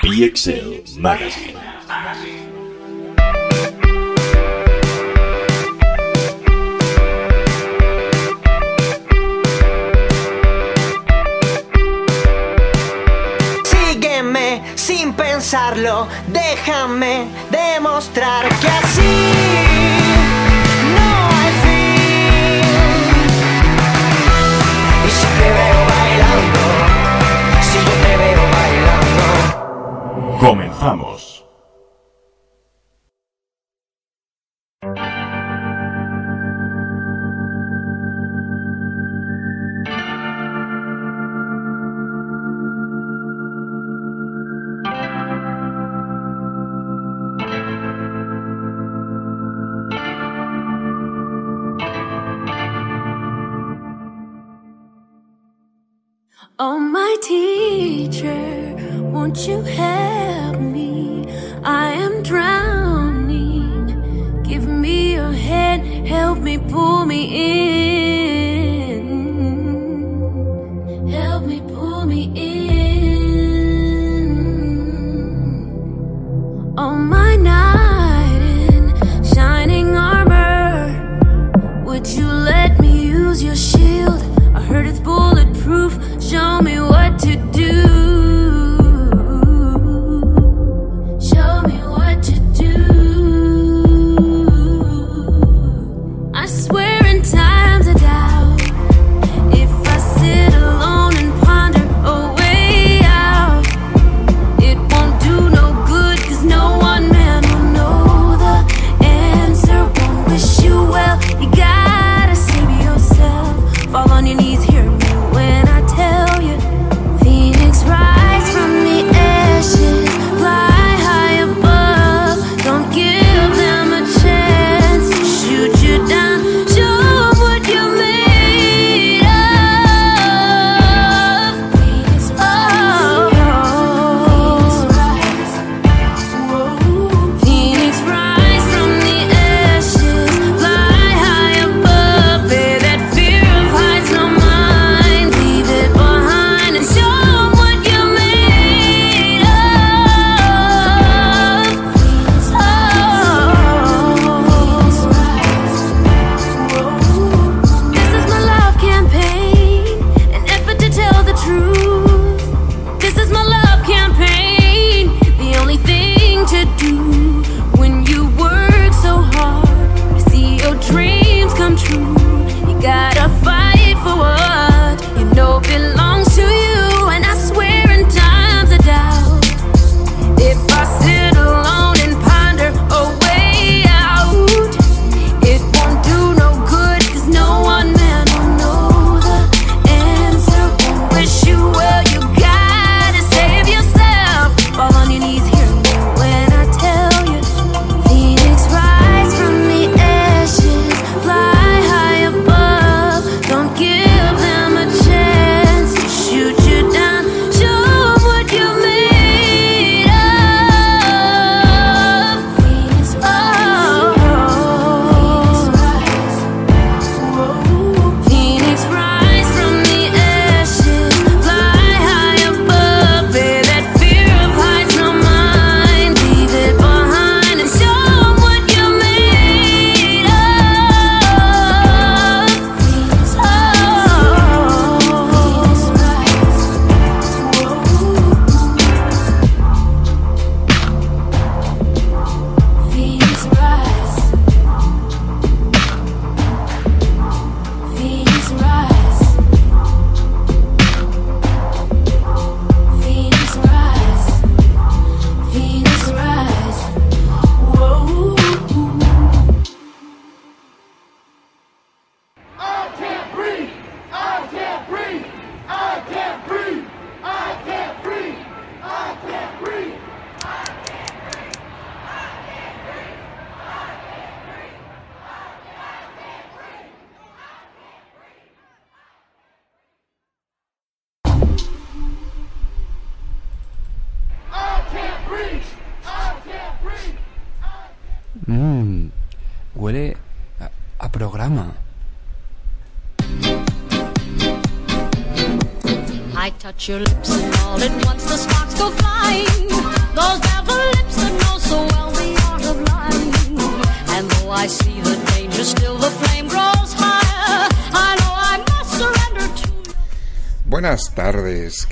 PXL Magazine. Sígueme sin pensarlo, déjame demostrar que así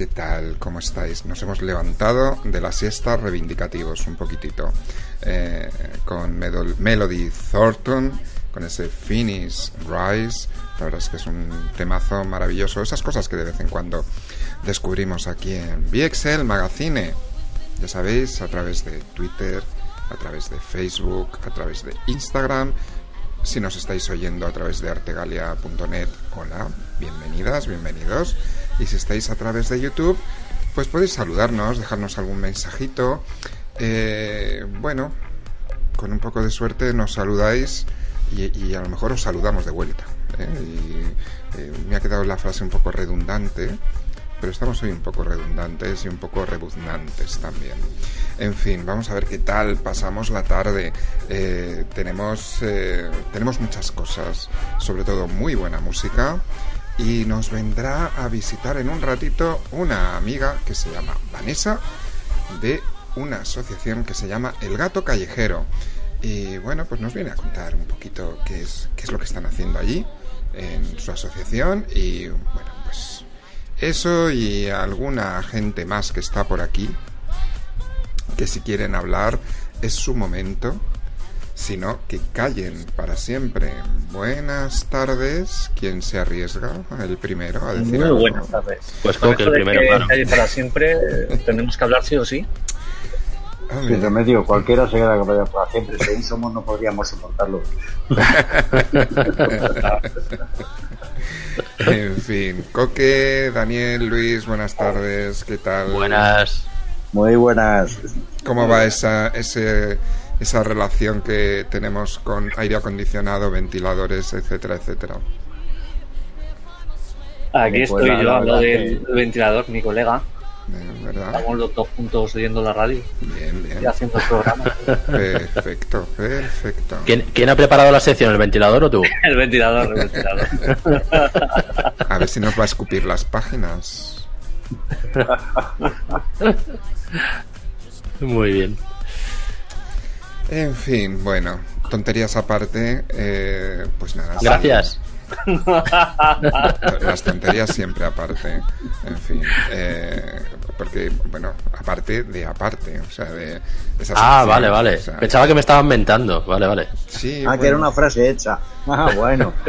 ¿qué tal? ¿Cómo estáis? Nos hemos levantado de la siesta reivindicativos un poquitito eh, con Melody Thornton, con ese Finish Rise. La verdad es que es un temazo maravilloso. Esas cosas que de vez en cuando descubrimos aquí en VXL Magazine. Ya sabéis, a través de Twitter, a través de Facebook, a través de Instagram. Si nos estáis oyendo a través de artegalia.net, hola, bienvenidas, bienvenidos. Y si estáis a través de YouTube, pues podéis saludarnos, dejarnos algún mensajito. Eh, bueno, con un poco de suerte nos saludáis y, y a lo mejor os saludamos de vuelta. ¿eh? Y, eh, me ha quedado la frase un poco redundante, pero estamos hoy un poco redundantes y un poco rebuznantes también. En fin, vamos a ver qué tal pasamos la tarde. Eh, tenemos, eh, tenemos muchas cosas, sobre todo muy buena música. Y nos vendrá a visitar en un ratito una amiga que se llama Vanessa de una asociación que se llama El Gato Callejero. Y bueno, pues nos viene a contar un poquito qué es, qué es lo que están haciendo allí en su asociación. Y bueno, pues eso y alguna gente más que está por aquí, que si quieren hablar es su momento. Si no, que callen para siempre. Buenas tardes. ¿Quién se arriesga? El primero a decir Muy algo? buenas tardes. Pues Con Coque esto el primero, que claro. calle para siempre, tenemos que hablar sí o sí. Sin mira. remedio, cualquiera se queda para para siempre. Según somos, no podríamos soportarlo. En fin, Coque, Daniel, Luis, buenas tardes, ¿qué tal? Buenas. Muy buenas. ¿Cómo va esa, ese, esa relación que tenemos con aire acondicionado, ventiladores, etcétera, etcétera? Aquí Pues estoy yo, hablo verdad del ventilador, mi colega. ¿Verdad? Estamos los dos juntos oyendo la radio Bien, y bien. haciendo el programa. Perfecto, perfecto. ¿Quién, quién ha preparado la sección? ¿El ventilador o tú? el ventilador, el ventilador. A ver si nos va a escupir las páginas. Muy bien. En fin, bueno, tonterías aparte, eh, pues nada. sí. Gracias. Las tonterías siempre aparte. En fin. eh, porque, bueno, aparte de aparte. O sea, de esa Ah, vale, vale. o sea, Pensaba que me estaban mentando. Vale, vale. Sí, Ah, que era una frase hecha. Ah, bueno.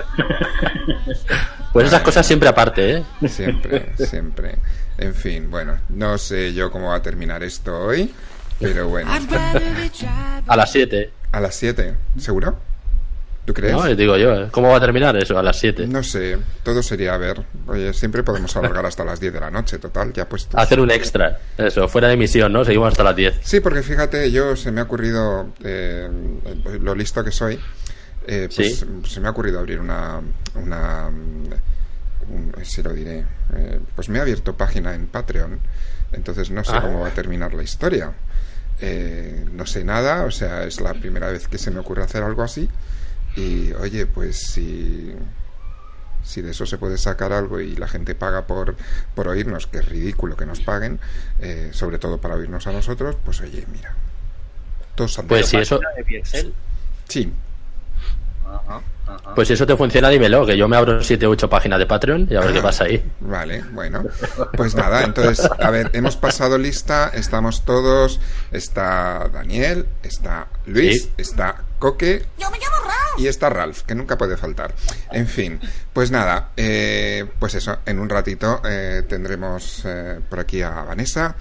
Pues esas cosas siempre aparte, ¿eh? Siempre, siempre. En fin, bueno, no sé yo cómo va a terminar esto hoy. Pero bueno, A las 7. a las 7, ¿seguro? ¿Tú crees? No, digo yo, ¿eh? ¿cómo va a terminar eso? A las 7. No sé, todo sería a ver. Oye, siempre podemos alargar hasta las 10 de la noche, total, ya puesto. Hacer un extra. Eso, fuera de emisión, ¿no? Seguimos hasta las 10. Sí, porque fíjate, yo se me ha ocurrido, eh, lo listo que soy, eh, pues Sí. se me ha ocurrido abrir una, una un- se lo diré, eh, pues me he abierto página en Patreon, entonces no sé Ah. cómo va a terminar la historia. Eh, no sé nada, o sea, es la primera vez que se me ocurre hacer algo así. Y oye, pues si, si de eso se puede sacar algo y la gente paga por, por oírnos, que es ridículo que nos paguen, eh, sobre todo para oírnos a nosotros, pues oye, mira. Todos han Pues si eso, de Pixel. Sí, Ajá, ajá. pues si eso te funciona, dímelo, que yo me abro 7 u 8 páginas de Patreon y a ver qué pasa ahí. Vale, bueno. Pues nada, entonces, a ver, hemos pasado lista, estamos todos, está Daniel, está Luis, Sí. está Coque y está Ralph, que nunca puede faltar. En fin, pues nada, eh, pues eso, en un ratito eh, tendremos eh, por aquí a Vanessa.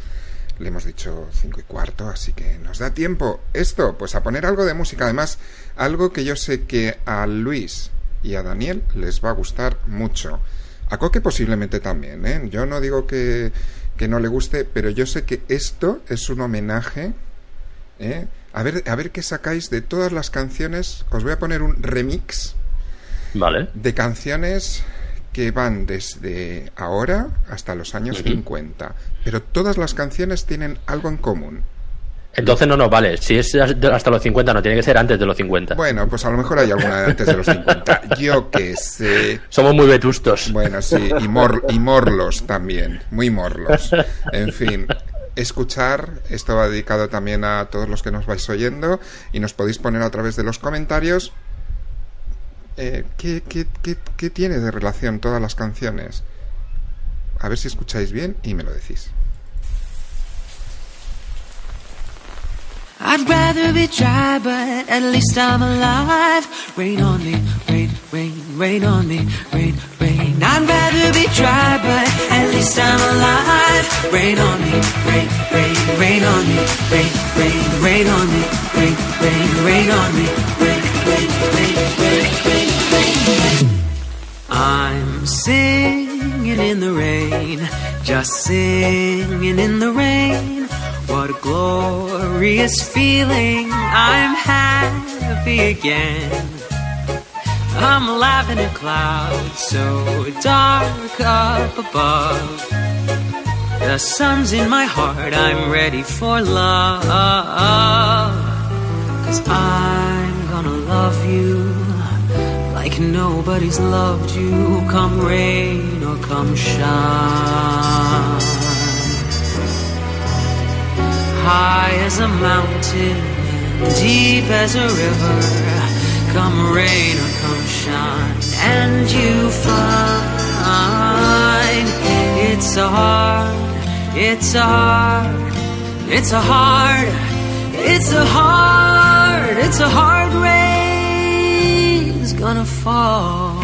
Le hemos dicho cinco y cuarto, así que nos da tiempo esto, pues a poner algo de música. Además, algo que yo sé que a Luis y a Daniel les va a gustar mucho. A Coque posiblemente también, ¿eh? Yo no digo que, que no le guste, pero yo sé que esto es un homenaje. ¿eh? A, ver, a ver qué sacáis de todas las canciones. Os voy a poner un remix Vale. de canciones que van desde ahora hasta los años 50. Pero todas las canciones tienen algo en común. Entonces no nos vale. Si es hasta los 50, no tiene que ser antes de los 50. Bueno, pues a lo mejor hay alguna antes de los 50. Yo que sé. Somos muy vetustos. Bueno, sí, y, mor- y morlos también, muy morlos. En fin, escuchar, esto va dedicado también a todos los que nos vais oyendo y nos podéis poner a través de los comentarios eh, ¿qué, qué, qué, qué tiene de relación todas las canciones. A ver si escucháis bien y me lo decís. I'd rather be dry, but at least I'm alive. Rain on me, rain, rain, rain on me, rain, rain. I'd rather be dry, but at least I'm alive. Rain on me, rain, rain, rain on me, rain, rain, rain on me, rain, rain, rain on me, rain, rain, rain, rain, rain, rain. I'm singing in the rain, just singing in the rain. What a glorious feeling, I'm happy again. I'm alive in a cloud so dark up above. The sun's in my heart, I'm ready for love. Cause I'm gonna love you like nobody's loved you, come rain or come shine. High as a mountain, deep as a river, come rain or come shine, and you find it's a hard, it's a hard, it's a hard, it's a hard, it's a hard rain's gonna fall.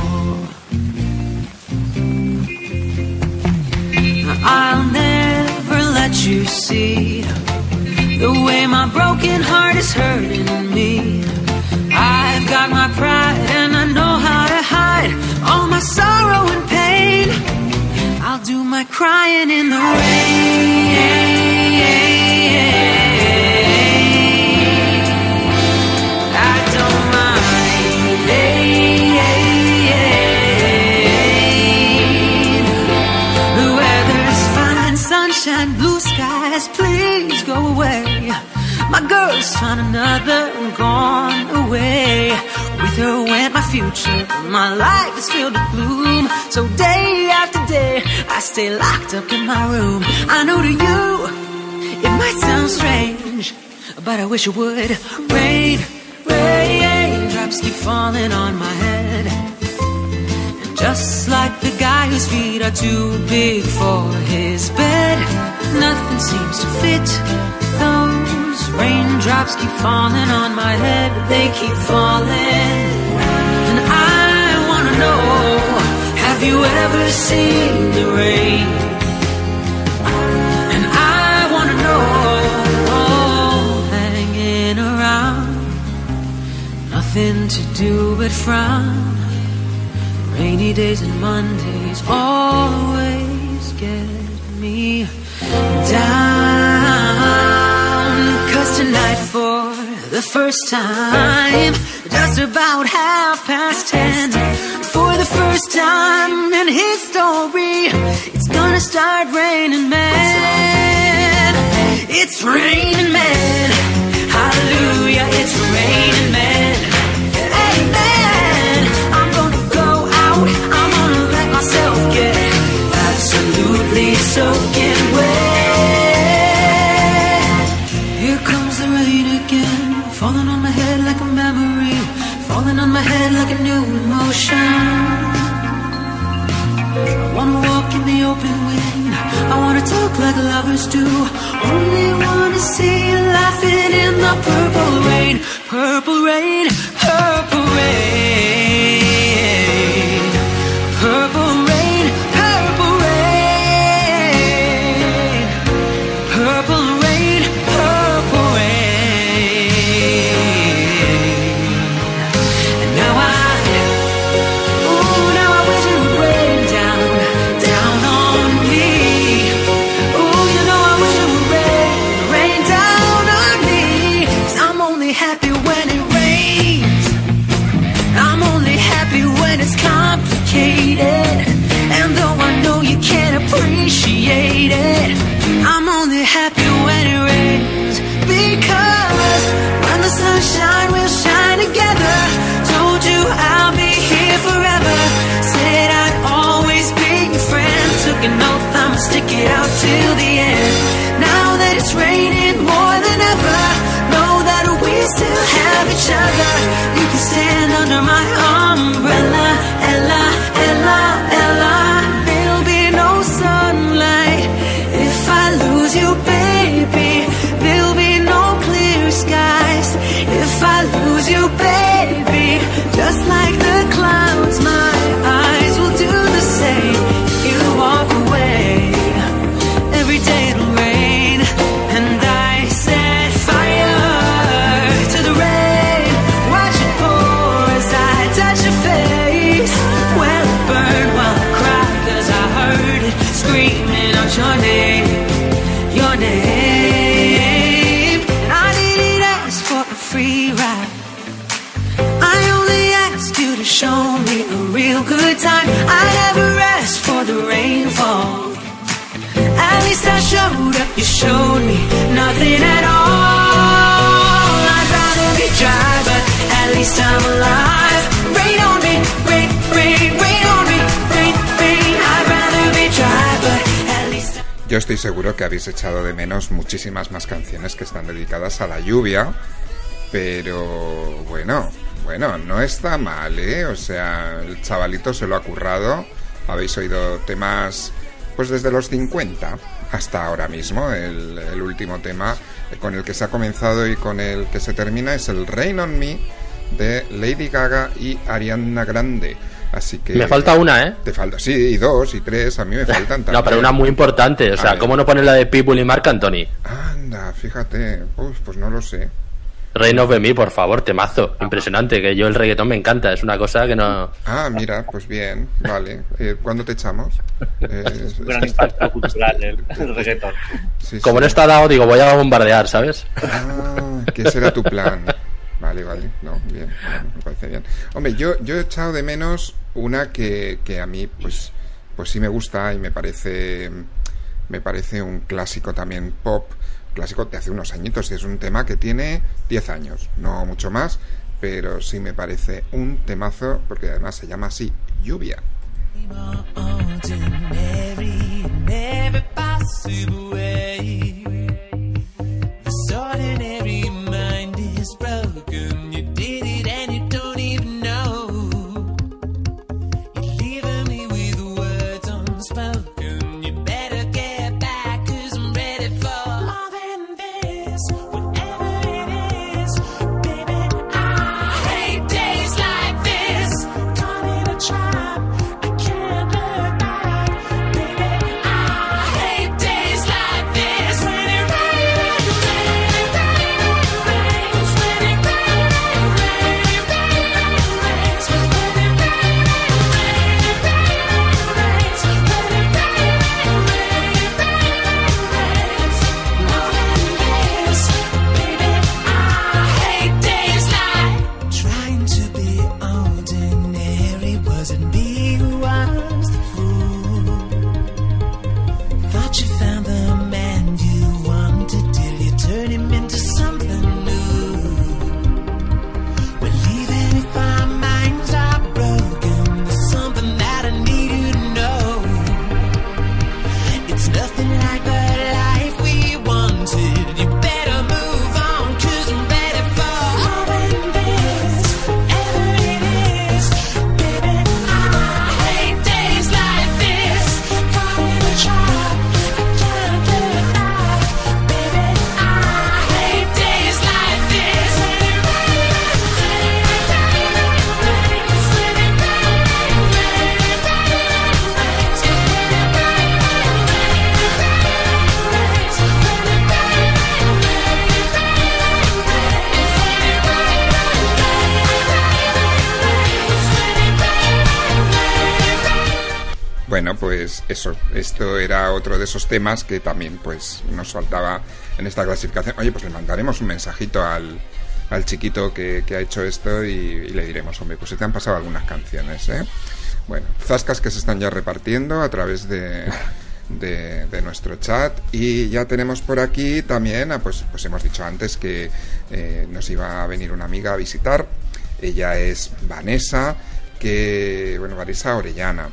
I'll never let you see the way my broken heart is hurting me. I've got my pride and I know how to hide all my sorrow and pain. I'll do my crying in the rain. Girl's found another and gone away. With her went my future, my life is filled with gloom. So day after day, I stay locked up in my room. I know to you, it might sound strange, but I wish it would. Rain, rain, drops keep falling on my head. And just like the guy whose feet are too big for his bed, nothing seems to fit. Raindrops keep falling on my head, but they keep falling. And I wanna know, have you ever seen the rain? And I wanna know, hanging around, nothing to do but frown. Rainy days and Mondays always get me down. Tonight, for the first time, just about half past ten, for the first time in history, it's gonna start raining, man. It's raining, man. Hallelujah, it's raining, man. Amen. I'm gonna go out, I'm gonna let myself get absolutely soaking the open wind. I wanna talk like lovers do. Only wanna see you laughing in the purple rain, purple rain, purple rain, raining more than ever, know that we still have each other. You can stand under my umbrella, Yo estoy seguro que habéis echado de menos muchísimas más canciones que están dedicadas a la lluvia, pero bueno, bueno, no está mal, ¿eh? O sea, el chavalito se lo ha currado. Habéis oído temas, pues desde los 50 hasta ahora mismo. El, el último tema con el que se ha comenzado y con el que se termina es el Rain on Me de Lady Gaga y Ariana Grande. Así que Me falta una, ¿eh? Te falta, sí, y dos y tres, a mí me faltan también. No, pero una muy importante. O sea. ¿cómo no poner la de People y Marc Anthony? Anda, fíjate, Uf, pues no lo sé. Reign of Me, por favor, temazo. Impresionante, que yo el reggaetón me encanta. Es una cosa que no. Ah, mira, pues bien, vale. Eh, ¿Cuándo te echamos? Eh, Un gran impacto cultural el, el reggaetón. sí, Como sí. no está dado, digo, voy a bombardear, ¿sabes? Ah, que ese era tu plan. Vale, vale, no, bien, bueno, me parece bien. Hombre, yo, yo he echado de menos una que, que a mí, pues, pues sí me gusta y me parece, me parece un clásico también pop, clásico de hace unos añitos, y es un tema que tiene 10 años, no mucho más, pero sí me parece un temazo, porque además se llama así, Lluvia. Eso, esto era otro de esos temas que también pues nos faltaba en esta clasificación. Oye, pues le mandaremos un mensajito al, al chiquito que, que ha hecho esto y, le diremos, hombre, pues se te han pasado algunas canciones, ¿eh? Bueno, zascas que se están ya repartiendo a través de, de, de nuestro chat y ya tenemos por aquí también, ah, pues, pues hemos dicho antes que eh, nos iba a venir una amiga a visitar. Ella es Vanessa, que, bueno, Vanessa Orellana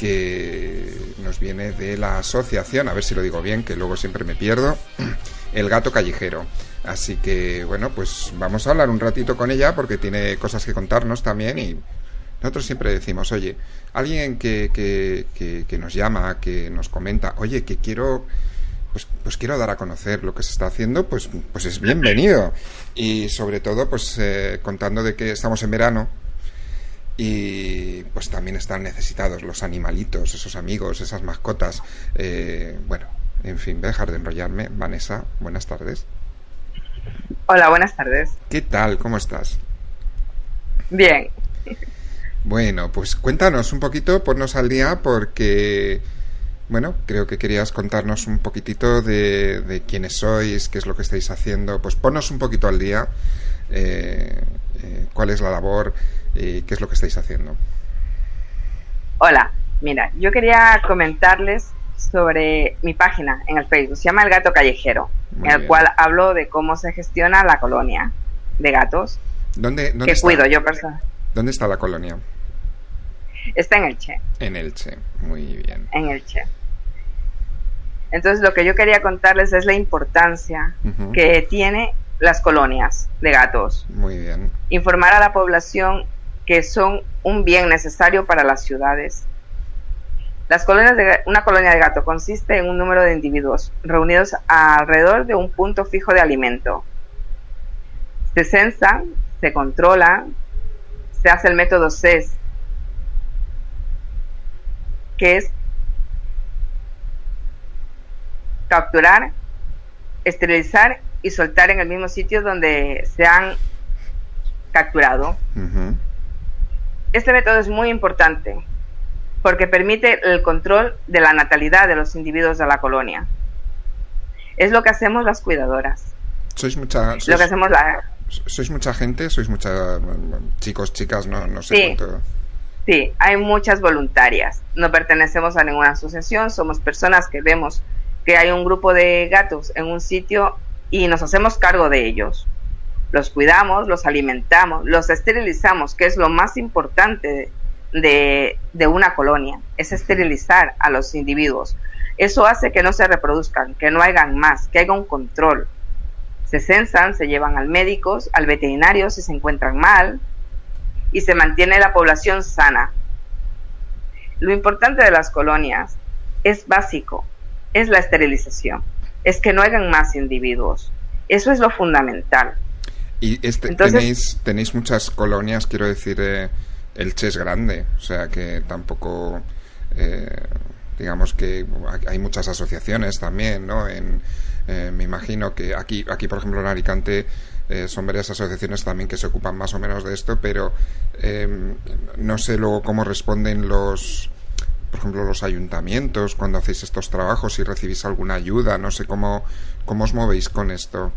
que nos viene de la asociación, a ver si lo digo bien, que luego siempre me pierdo, El Gato Callejero. Así que, bueno, pues vamos a hablar un ratito con ella porque tiene cosas que contarnos también y nosotros siempre decimos, oye, alguien que, que, que, que nos llama, que nos comenta, oye, que quiero pues, pues quiero dar a conocer lo que se está haciendo, pues, pues es bienvenido. Y sobre todo, pues eh, contando de que estamos en verano y pues también están necesitados los animalitos, esos amigos, esas mascotas. Eh, bueno, en fin, voy a dejar de enrollarme. Vanessa, buenas tardes. Hola, buenas tardes. ¿Qué tal? ¿Cómo estás? Bien. Bueno, pues cuéntanos un poquito, ponnos al día porque, bueno, creo que querías contarnos un poquitito de, de quiénes sois, qué es lo que estáis haciendo. Pues ponnos un poquito al día eh, eh, cuál es la labor y qué es lo que estáis haciendo. Hola, mira, yo quería comentarles sobre mi página en el Facebook. Se llama El Gato Callejero, Muy en el bien. cual hablo de cómo se gestiona la colonia de gatos ¿Dónde, dónde que está? cuido yo personal. ¿Dónde está la colonia? Está en Elche, En Elche. Muy bien. en Elche. Entonces, lo que yo quería contarles es la importancia que tiene las colonias de gatos. Muy bien. informar a la población que son un bien necesario para las ciudades. Las colonias de, una colonia de gato consiste en un número de individuos reunidos alrededor de un punto fijo de alimento. Se censa, se controla, se hace el método CES, que es capturar, esterilizar y soltar en el mismo sitio donde se han capturado. Este método es muy importante porque permite el control de la natalidad de los individuos de la colonia. Es lo que hacemos las cuidadoras. Sois mucha, Lo que sois, hacemos la... sois mucha gente, sois mucha chicos, chicas, no, no sé Sí. cuánto. Sí, hay muchas voluntarias. No pertenecemos a ninguna asociación, somos personas que vemos que hay un grupo de gatos en un sitio y nos hacemos cargo de ellos. Los cuidamos, los alimentamos, los esterilizamos, que es lo más importante de, una colonia, es esterilizar a los individuos. Eso hace que no se reproduzcan, que no hagan más, que haya un control. Se censan, se llevan al médico, al veterinario si se encuentran mal, y se mantiene la población sana. Lo importante de las colonias es básico, es la esterilización, es que no hayan más individuos. Eso es lo fundamental. Y este, Entonces- tenéis, tenéis muchas colonias, quiero decir, eh, Elche es grande, o sea que tampoco, eh, digamos que hay- hay muchas asociaciones también, ¿no? En, eh, me imagino que aquí, aquí por ejemplo en Alicante eh, son varias asociaciones también que se ocupan más o menos de esto, pero eh, no sé luego cómo responden los, por ejemplo, los ayuntamientos cuando hacéis estos trabajos, si recibís alguna ayuda, no sé cómo, cómo os movéis con esto.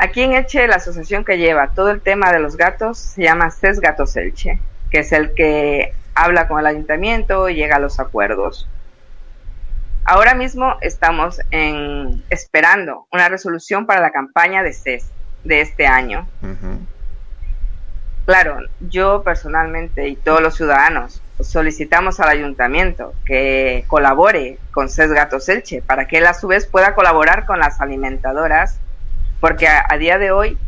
Aquí en Elche, la asociación que lleva todo el tema de los gatos se llama CES Gatos Elche, que es el que habla con el ayuntamiento y llega a los acuerdos. Ahora mismo estamos en, esperando una resolución para la campaña de CES de este año. Claro, yo personalmente y todos los ciudadanos solicitamos al ayuntamiento que colabore con CES Gatos Elche para que él a su vez pueda colaborar con las alimentadoras, porque a, a día de hoy,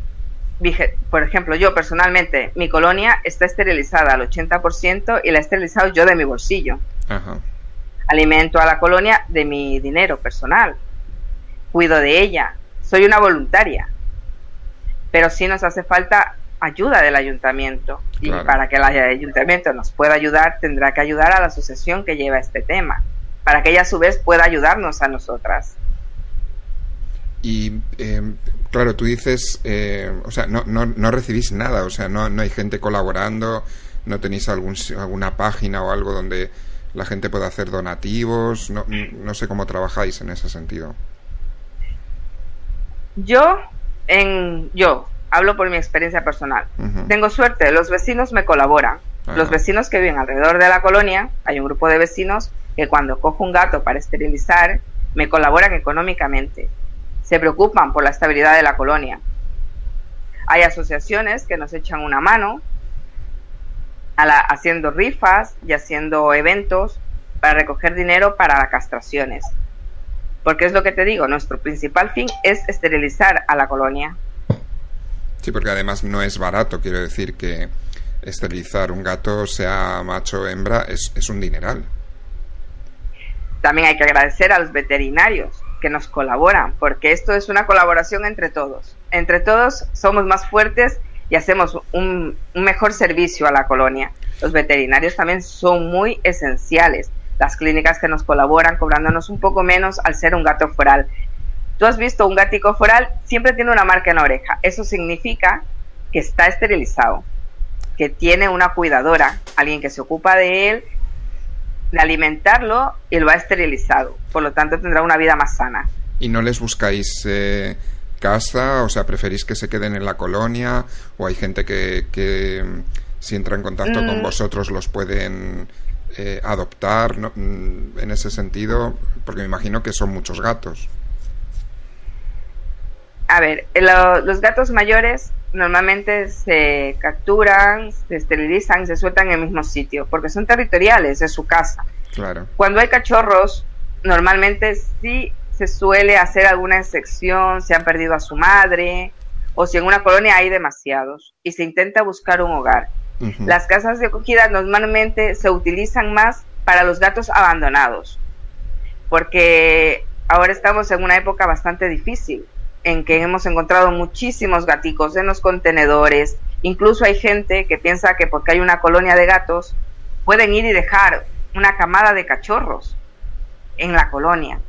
vige- por ejemplo, yo personalmente, mi colonia está esterilizada al 80% y la he esterilizado yo de mi bolsillo. Ajá. Alimento a la colonia de mi dinero personal. Cuido de ella. Soy una voluntaria. Pero sí nos hace falta ayuda del ayuntamiento. Y para que el ayuntamiento nos pueda ayudar, tendrá que ayudar a la asociación que lleva este tema. Para que ella a su vez pueda ayudarnos a nosotras. Y eh, claro, tú dices, eh, o sea, no, no, no recibís nada, o sea, no, no hay gente colaborando, no tenéis algún, alguna página o algo donde la gente pueda hacer donativos, no, no sé cómo trabajáis en ese sentido. Yo, en, yo hablo por mi experiencia personal. Tengo suerte, los vecinos me colaboran. Los vecinos que viven alrededor de la colonia, hay un grupo de vecinos que cuando cojo un gato para esterilizar, me colaboran económicamente. Se preocupan por la estabilidad de la colonia. Hay asociaciones que nos echan una mano. a la- haciendo rifas y haciendo eventos para recoger dinero para las castraciones. Porque es lo que te digo, nuestro principal fin es esterilizar a la colonia. Sí, porque además no es barato, quiero decir que esterilizar un gato, sea macho o hembra, es, es un dineral. También hay que agradecer a los veterinarios que nos colaboran, porque esto es una colaboración entre todos. Entre todos somos más fuertes y hacemos un, mejor servicio a la colonia. Los veterinarios también son muy esenciales. Las clínicas que nos colaboran cobrándonos un poco menos al ser un gato foral. Tú has visto un gatico foral, siempre tiene una marca en la oreja. Eso significa que está esterilizado, que tiene una cuidadora, alguien que se ocupa de él, de alimentarlo y lo ha esterilizado. Por lo tanto, tendrá una vida más sana. ¿Y no les buscáis eh, casa? O sea, ¿preferís que se queden en la colonia? ¿O hay gente que, que mm, si entra en contacto con Mm. vosotros los pueden eh, adoptar? ¿no? Mm, En ese sentido, porque me imagino que son muchos gatos. A ver, lo- los gatos mayores normalmente se capturan, se esterilizan, se sueltan en el mismo sitio, porque son territoriales, es su casa. Claro. Cuando hay cachorros, normalmente sí se suele hacer alguna excepción, se han perdido a su madre, o si en una colonia hay demasiados, y se intenta buscar un hogar. Las casas de acogida normalmente se utilizan más para los gatos abandonados, porque ahora estamos en una época bastante difícil, en que hemos encontrado muchísimos gaticos en los contenedores, incluso hay gente que piensa que porque hay una colonia de gatos, pueden ir y dejar una camada de cachorros en la colonia,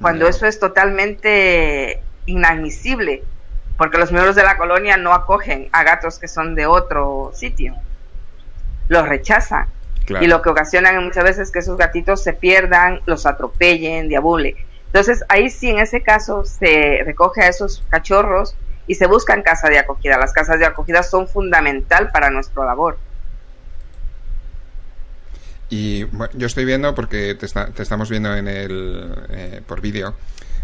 cuando eso es totalmente inadmisible, porque los miembros de la colonia no acogen a gatos que son de otro sitio, los rechazan. Claro. Y lo que ocasiona muchas veces que esos gatitos se pierdan, los atropellen, diabule. Entonces ahí sí, en ese caso, se recoge a esos cachorros y se buscan casas de acogida. Las casas de acogida son fundamental para nuestra labor. Y bueno, yo estoy viendo, porque te, está- te estamos viendo en el, eh, por vídeo,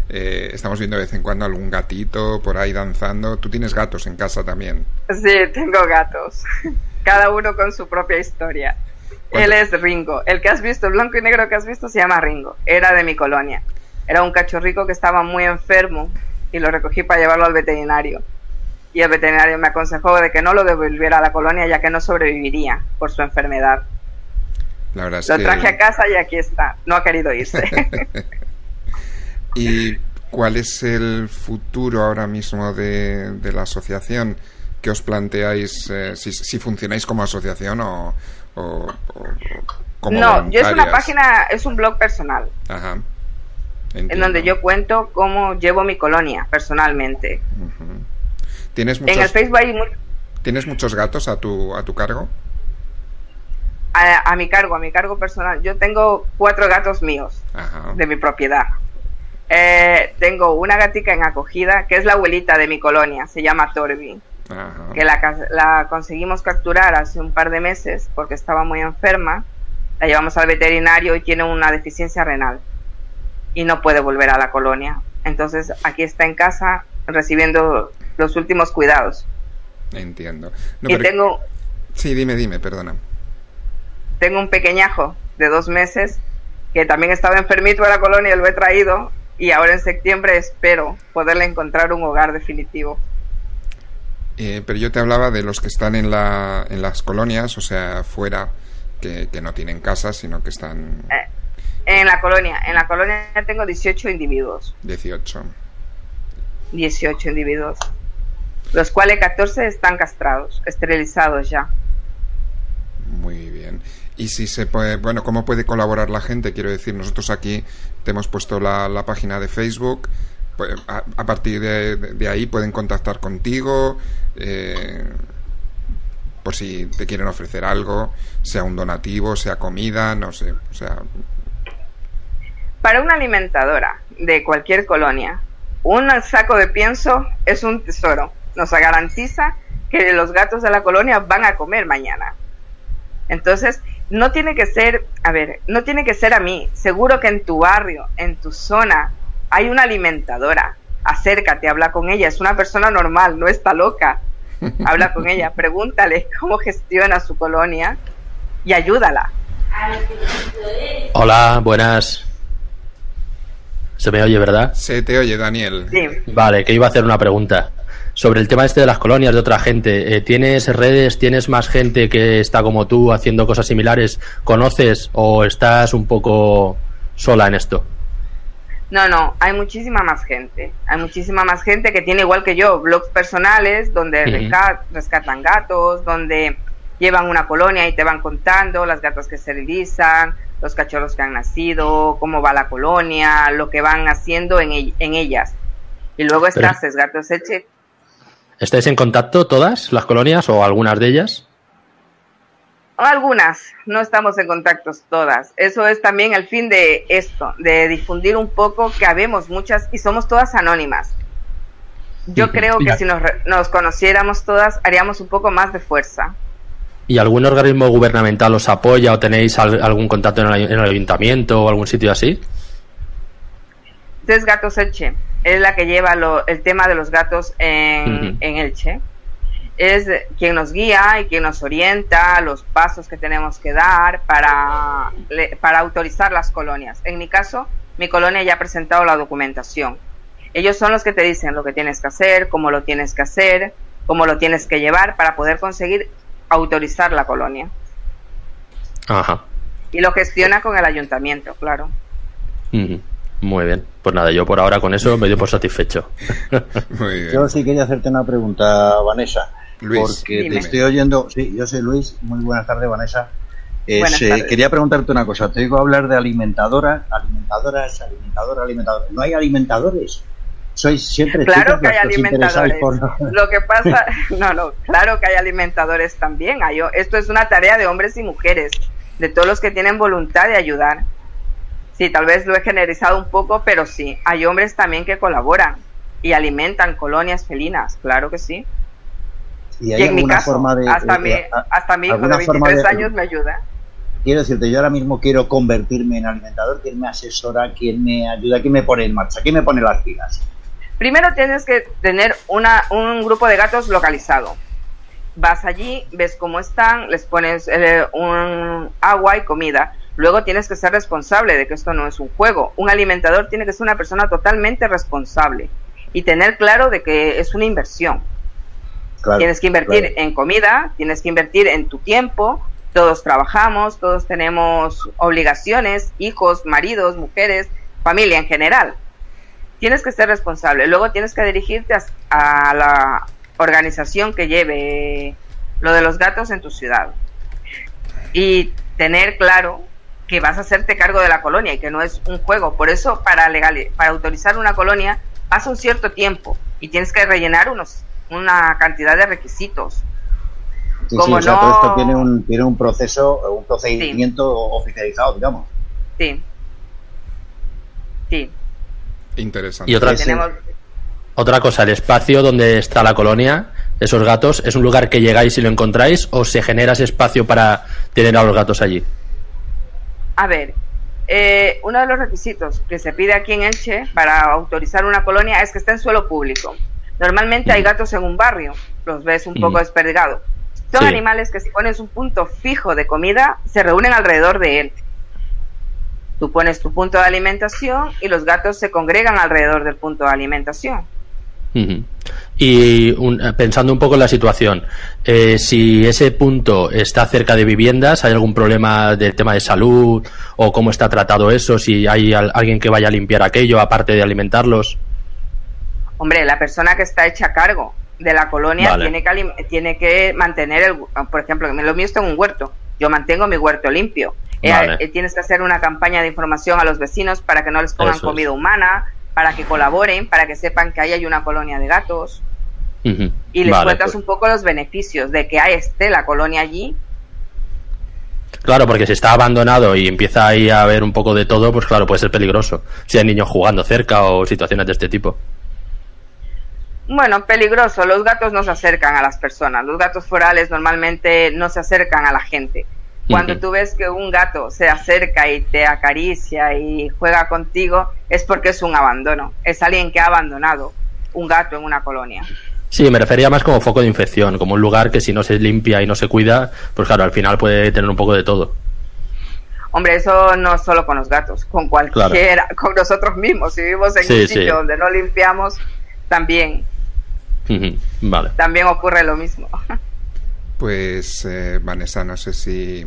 eh, estamos viendo de vez en cuando algún gatito por ahí danzando. Tú tienes gatos en casa también. Sí, tengo gatos. Cada uno con su propia historia. Él es Ringo. El que has visto, el blanco y negro que has visto, se llama Ringo. Era de mi colonia. Era un cachorrico que estaba muy enfermo y lo recogí para llevarlo al veterinario. Y el veterinario me aconsejó de que no lo devolviera a la colonia ya que no sobreviviría por su enfermedad. La verdad es Lo que... traje a casa y aquí está. No ha querido irse. ¿Y cuál es el futuro ahora mismo de, de la asociación? ¿Qué os planteáis? eh, si, si funcionáis como asociación o, o- como no, yo es una página, es un blog personal. Ajá. En donde yo cuento cómo llevo mi colonia personalmente. ¿Tienes En el muchos, Facebook hay ¿Tienes muchos gatos a tu, a tu cargo? a, a mi cargo, a mi cargo personal. Yo tengo cuatro gatos míos Ajá. de mi propiedad. Eh, tengo una gatica en acogida que es la abuelita de mi colonia, se llama Torbi, Ajá. que la, la conseguimos capturar hace un par de meses porque estaba muy enferma. La llevamos al veterinario y tiene una deficiencia renal y no puede volver a la colonia. Entonces aquí está en casa recibiendo los últimos cuidados. Entiendo. No, y pero- tengo, Sí, dime, dime, perdona. tengo un pequeñajo de dos meses que también estaba enfermito de la colonia y lo he traído y ahora en septiembre espero poderle encontrar un hogar definitivo. Eh, pero yo te hablaba de los que están en, la, en las colonias, o sea, fuera, que, que no tienen casa, sino que están Eh, en la colonia, en la colonia tengo 18 individuos, 18. 18 individuos, los cuales 14 están castrados, esterilizados ya. Muy bien. Y si se puede, bueno, ¿cómo puede colaborar la gente? Quiero decir, nosotros aquí te hemos puesto la, la página de Facebook. Pues, a, a partir de, de ahí pueden contactar contigo, eh, por si te quieren ofrecer algo, sea un donativo, sea comida, no sé, o sea, Para una alimentadora de cualquier colonia, un saco de pienso es un tesoro. Nos garantiza que los gatos de la colonia van a comer mañana. Entonces, no tiene que ser, a ver, no tiene que ser a mí. Seguro que en tu barrio, en tu zona, hay una alimentadora. Acércate, habla con ella. Es una persona normal, no está loca. Habla con ella, pregúntale cómo gestiona su colonia y ayúdala. Hola, buenas. ¿Se me oye, verdad? Se te oye, Daniel. Sí. Vale, que iba a hacer una pregunta. Sobre el tema este de las colonias de otra gente, eh, ¿tienes redes, tienes más gente que está como tú haciendo cosas similares? ¿Conoces o estás un poco sola en esto? No, no, hay muchísima más gente. Hay muchísima más gente que tiene igual que yo blogs personales donde rescatan gatos, donde llevan una colonia y te van contando las gatas que se realizan, los cachorros que han nacido, cómo va la colonia, lo que van haciendo en, en ellas. Y luego está Gatos Eche. ¿Estáis en contacto todas las colonias o algunas de ellas? Algunas, no estamos en contactos todas. Eso es también el fin de esto, de difundir un poco que habemos muchas y somos todas anónimas. Yo creo que si nos, nos conociéramos todas, haríamos un poco más de fuerza. ¿Y algún organismo gubernamental os apoya o tenéis al- algún contacto en el, en el ayuntamiento o algún sitio así? Entonces, Gatos Elche es la que lleva lo- el tema de los gatos en, en Elche. Es quien nos guía y quien nos orienta los pasos que tenemos que dar para, para autorizar las colonias. En mi caso, mi colonia ya ha presentado la documentación. Ellos son los que te dicen lo que tienes que hacer, cómo lo tienes que hacer, cómo lo tienes que llevar para poder conseguir autorizar la colonia. Ajá. Y lo gestiona con el ayuntamiento, claro. Muy bien. Pues nada, yo por ahora con eso me doy por satisfecho. Muy bien. Yo sí quería hacerte una pregunta, Vanessa. Luis, porque dime. te estoy oyendo. Sí, yo soy Luis. Muy buenas tardes, Vanessa. Eh, tardes. quería preguntarte una cosa. Te digo hablar de alimentadoras, alimentadoras, alimentadoras, alimentadoras. ¿No hay alimentadores? Sois siempre Claro que hay alimentadores. por- Lo que pasa, no, no, claro que hay alimentadores también. Hay- esto es una tarea de hombres y mujeres, de todos los que tienen voluntad de ayudar. Sí, tal vez lo he generalizado un poco, pero sí, hay hombres también que colaboran y alimentan colonias felinas, claro que sí. y Y, hay en mi caso, forma de. hasta, eh, mi, eh, hasta mi hijo de alguna forma 23 de- años me ayuda. Quiero decirte, yo ahora mismo quiero convertirme en alimentador. ¿Quién me asesora? ¿Quién me ayuda? ¿Quién me pone en marcha? ¿Quién me pone las pilas? Primero tienes que tener una, un grupo de gatos localizado. Vas allí, ves cómo están, les pones eh, un agua y comida. Luego tienes que ser responsable de que esto no es un juego. Un alimentador tiene que ser una persona totalmente responsable y tener claro de que es una inversión. Claro, tienes que invertir claro. en comida, tienes que invertir en tu tiempo. Todos trabajamos, todos tenemos obligaciones, hijos, maridos, mujeres, familia en general. Tienes que ser responsable. Luego tienes que dirigirte a, a la organización que lleve lo de los gatos en tu ciudad. Y tener claro que vas a hacerte cargo de la colonia y que no es un juego. Por eso, para, legal, para autorizar una colonia, pasa un cierto tiempo y tienes que rellenar unos, una cantidad de requisitos. Sí, sí, o sea, no- todo esto tiene un, tiene un proceso, un procedimiento oficializado, digamos. Sí. Sí. Interesante. Y otra, Tenemos, otra cosa, el espacio donde está la colonia, esos gatos, ¿es un lugar que llegáis y lo encontráis o se genera ese espacio para tener a los gatos allí? a ver, eh, uno de los requisitos que se pide aquí en Elche para autorizar una colonia es que esté en suelo público. Normalmente hay gatos en un barrio, los ves un poco Mm. desperdigados. Son Sí. animales que si pones un punto fijo de comida, se reúnen alrededor de él. Tú pones tu punto de alimentación y los gatos se congregan alrededor del punto de alimentación. Y un- eh, pensando un poco en la situación, eh, si ese punto está cerca de viviendas, ¿hay algún problema del tema de salud o cómo está tratado eso? Si hay al- alguien que vaya a limpiar aquello, aparte de alimentarlos. Hombre, la persona que está hecha a cargo de la colonia Vale. tiene, que tiene que mantener, el, por ejemplo, lo mío está en un huerto, yo mantengo mi huerto limpio. Eh, Vale. eh, tienes que hacer una campaña de información a los vecinos para que no les pongan Eso es. comida humana, para que colaboren, para que sepan que ahí hay una colonia de gatos y les Vale, cuentas pues- un poco los beneficios de que esté la colonia allí. Claro, porque si está abandonado y empieza ahí a haber un poco de todo, pues claro, puede ser peligroso. Si hay niños jugando cerca o situaciones de este tipo. Bueno, peligroso, los gatos no se acercan a las personas, los gatos forales normalmente no se acercan a la gente. Cuando Ujú. tú ves que un gato se acerca y te acaricia y juega contigo, es porque es un abandono, es alguien que ha abandonado un gato en una colonia. Sí, me refería más como foco de infección, como un lugar que si no se limpia y no se cuida, pues claro, al final puede tener un poco de todo. Hombre, eso no solo con los gatos, con cualquiera, con nosotros mismos. Si vivimos en Sí, un sí. sitio donde no limpiamos, también, Vale. también ocurre lo mismo. Pues, eh, Vanessa, no sé si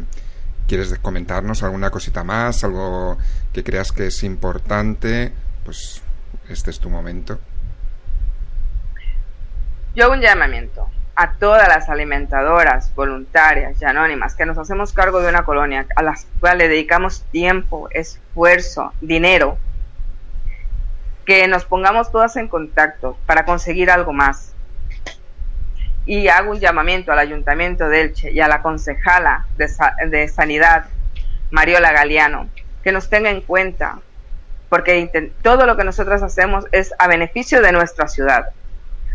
quieres comentarnos alguna cosita más, algo que creas que es importante. Pues, este es tu momento. Yo hago un llamamiento a todas las alimentadoras voluntarias y anónimas que nos hacemos cargo de una colonia a las cuales dedicamos tiempo, esfuerzo, dinero, que nos pongamos todas en contacto para conseguir algo más. Y hago un llamamiento al Ayuntamiento de Elche y a la concejala de, Sa- de Sanidad, Mariola Galeano, que nos tenga en cuenta, porque todo lo que nosotros hacemos es a beneficio de nuestra ciudad.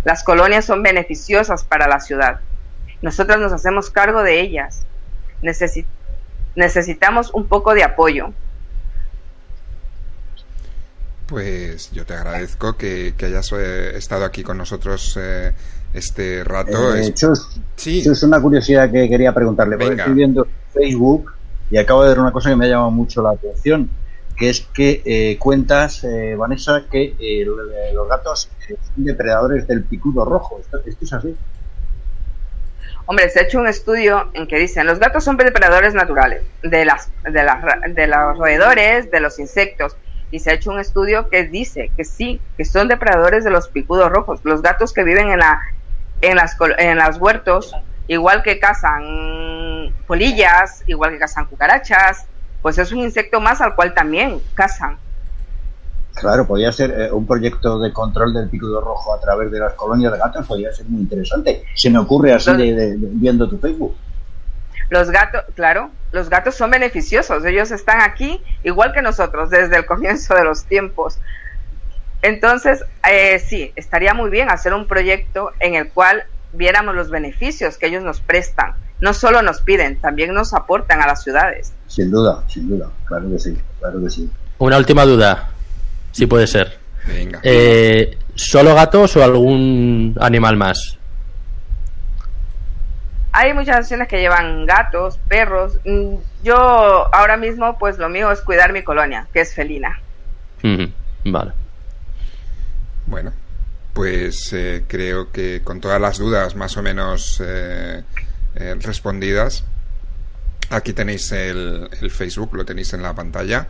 Las colonias son beneficiosas para la ciudad. Nosotros nos hacemos cargo de ellas. Necesi- necesitamos un poco de apoyo. Pues yo te agradezco que, que hayas eh, estado aquí con nosotros eh, este rato. Eh, Es- Chus, Sí. Chus, una curiosidad que quería preguntarle. Porque Venga. estoy viendo Facebook y acabo de ver una cosa que me ha llamado mucho la atención, que es que eh, cuentas, eh, Vanessa, que eh, lo- los gatos son depredadores del picudo rojo. ¿Esto, esto es así? Hombre, se ha hecho un estudio en que dicen los gatos son depredadores naturales de las de las de los roedores, de los insectos. Y se ha hecho un estudio que dice que sí, que son depredadores de los picudos rojos. Los gatos que viven en la en las en los huertos, igual que cazan polillas, igual que cazan cucarachas, pues es un insecto más al cual también cazan. Claro, podría ser eh, un proyecto de control del picudo rojo a través de las colonias de gatos, podría ser muy interesante. Se me ocurre así de, de- de- viendo tu Facebook. Los gatos, claro, los gatos son beneficiosos, ellos están aquí igual que nosotros desde el comienzo de los tiempos. Entonces, eh, sí, estaría muy bien hacer un proyecto en el cual viéramos los beneficios que ellos nos prestan. No solo nos piden, también nos aportan a las ciudades. Sin duda, sin duda, claro que sí, claro que sí. Una última duda, si puede ser. Venga. Eh, ¿Solo gatos o algún animal más? Hay muchas acciones que llevan gatos, perros. Mm, Yo ahora mismo, pues lo mío es cuidar mi colonia, que es felina. Vale. Bueno, pues eh, creo que con todas las dudas más o menos eh, eh, respondidas, aquí tenéis el, el Facebook, lo tenéis en la pantalla,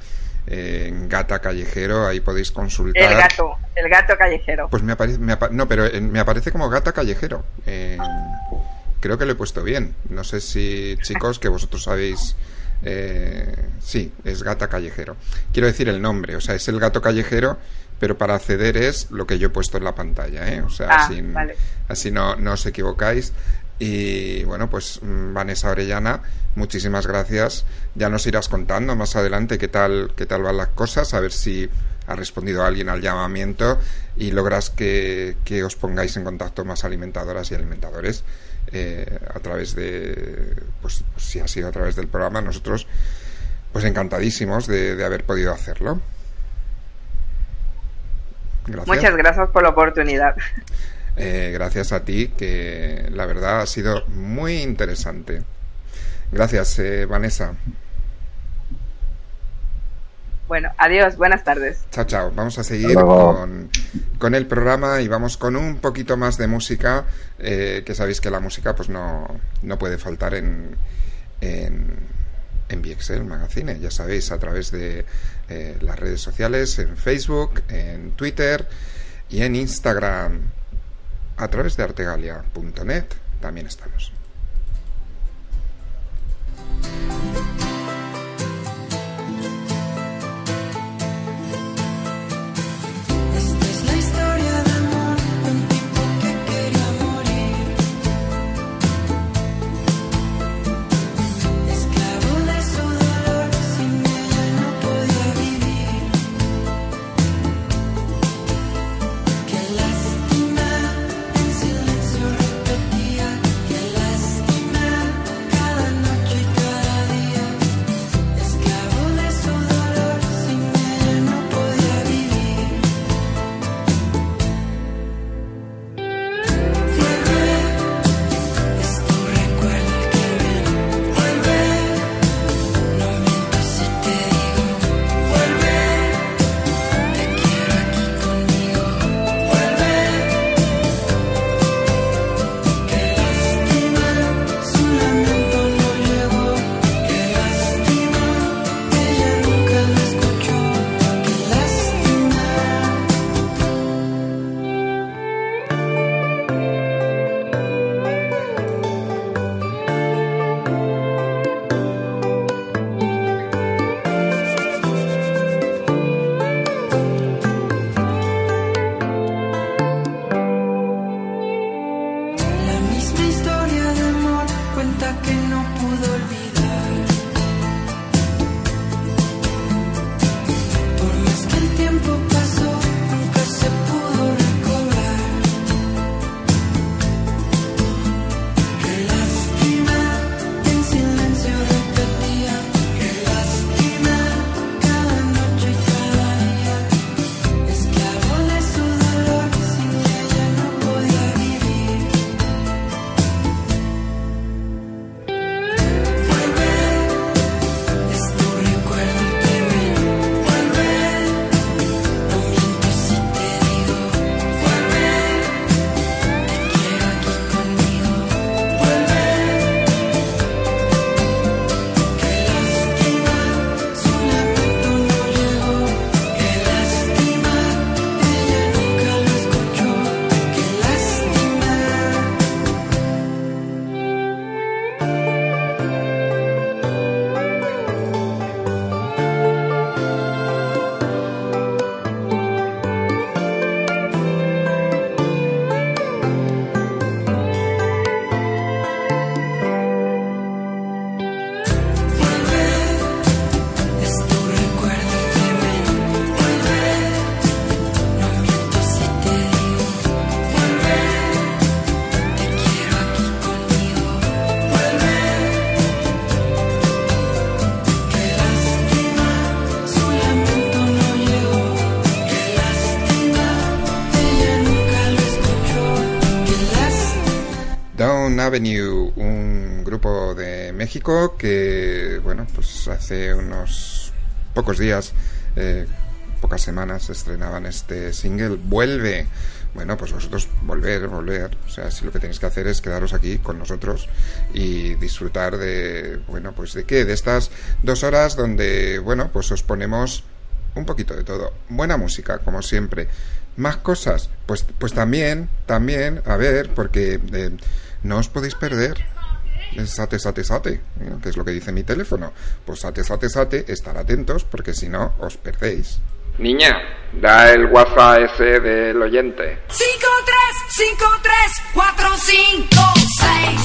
eh, en Gata Callejero, ahí podéis consultar. El gato, el gato callejero. Pues me aparece, apa- no, pero en- me aparece como Gata Callejero. Eh, creo que lo he puesto bien. No sé si, chicos, que vosotros sabéis. eh, sí, es Gata Callejero. Quiero decir el nombre, o sea, es el gato callejero, pero para acceder es lo que yo he puesto en la pantalla, ¿eh? O sea, Ah, así, vale. así no, no os equivocáis. Y bueno, pues mm, Vanessa Orellana, muchísimas gracias. Ya nos irás contando más adelante qué tal, qué tal van las cosas, a ver si ha respondido alguien al llamamiento y logras que, que os pongáis en contacto más alimentadoras y alimentadores eh, a través de, pues si ha sido a través del programa, nosotros pues encantadísimos de, de haber podido hacerlo. Gracias. Muchas gracias por la oportunidad. Eh, gracias a ti, que la verdad ha sido muy interesante. Gracias, eh, Vanessa. Bueno, adiós, buenas tardes. Chao, chao. Vamos a seguir con, con el programa y vamos con un poquito más de música, eh, que sabéis que la música pues no, no puede faltar en, en, en VXL Magazine, ya sabéis, a través de eh, las redes sociales, en Facebook, en Twitter y en Instagram, a través de artegalia.net también estamos. Avenue, un grupo de México que, bueno, pues hace unos pocos días, eh, pocas semanas, estrenaban este single, Vuelve. Bueno, pues vosotros volver, volver. O sea, si lo que tenéis que hacer es quedaros aquí con nosotros y disfrutar de, bueno, pues de qué, de estas dos horas donde, bueno, pues os ponemos un poquito de todo. Buena música, como siempre. Más cosas, pues, pues también, también, a ver, porque eh, no os podéis perder. Sate, sate, sate, ¿eh? que es lo que dice mi teléfono. Pues sate, sate, sate, estar atentos, porque si no, os perdéis. Niña, da el WhatsApp ese del oyente. 5, 3, 5, 3, 4, 5, 6.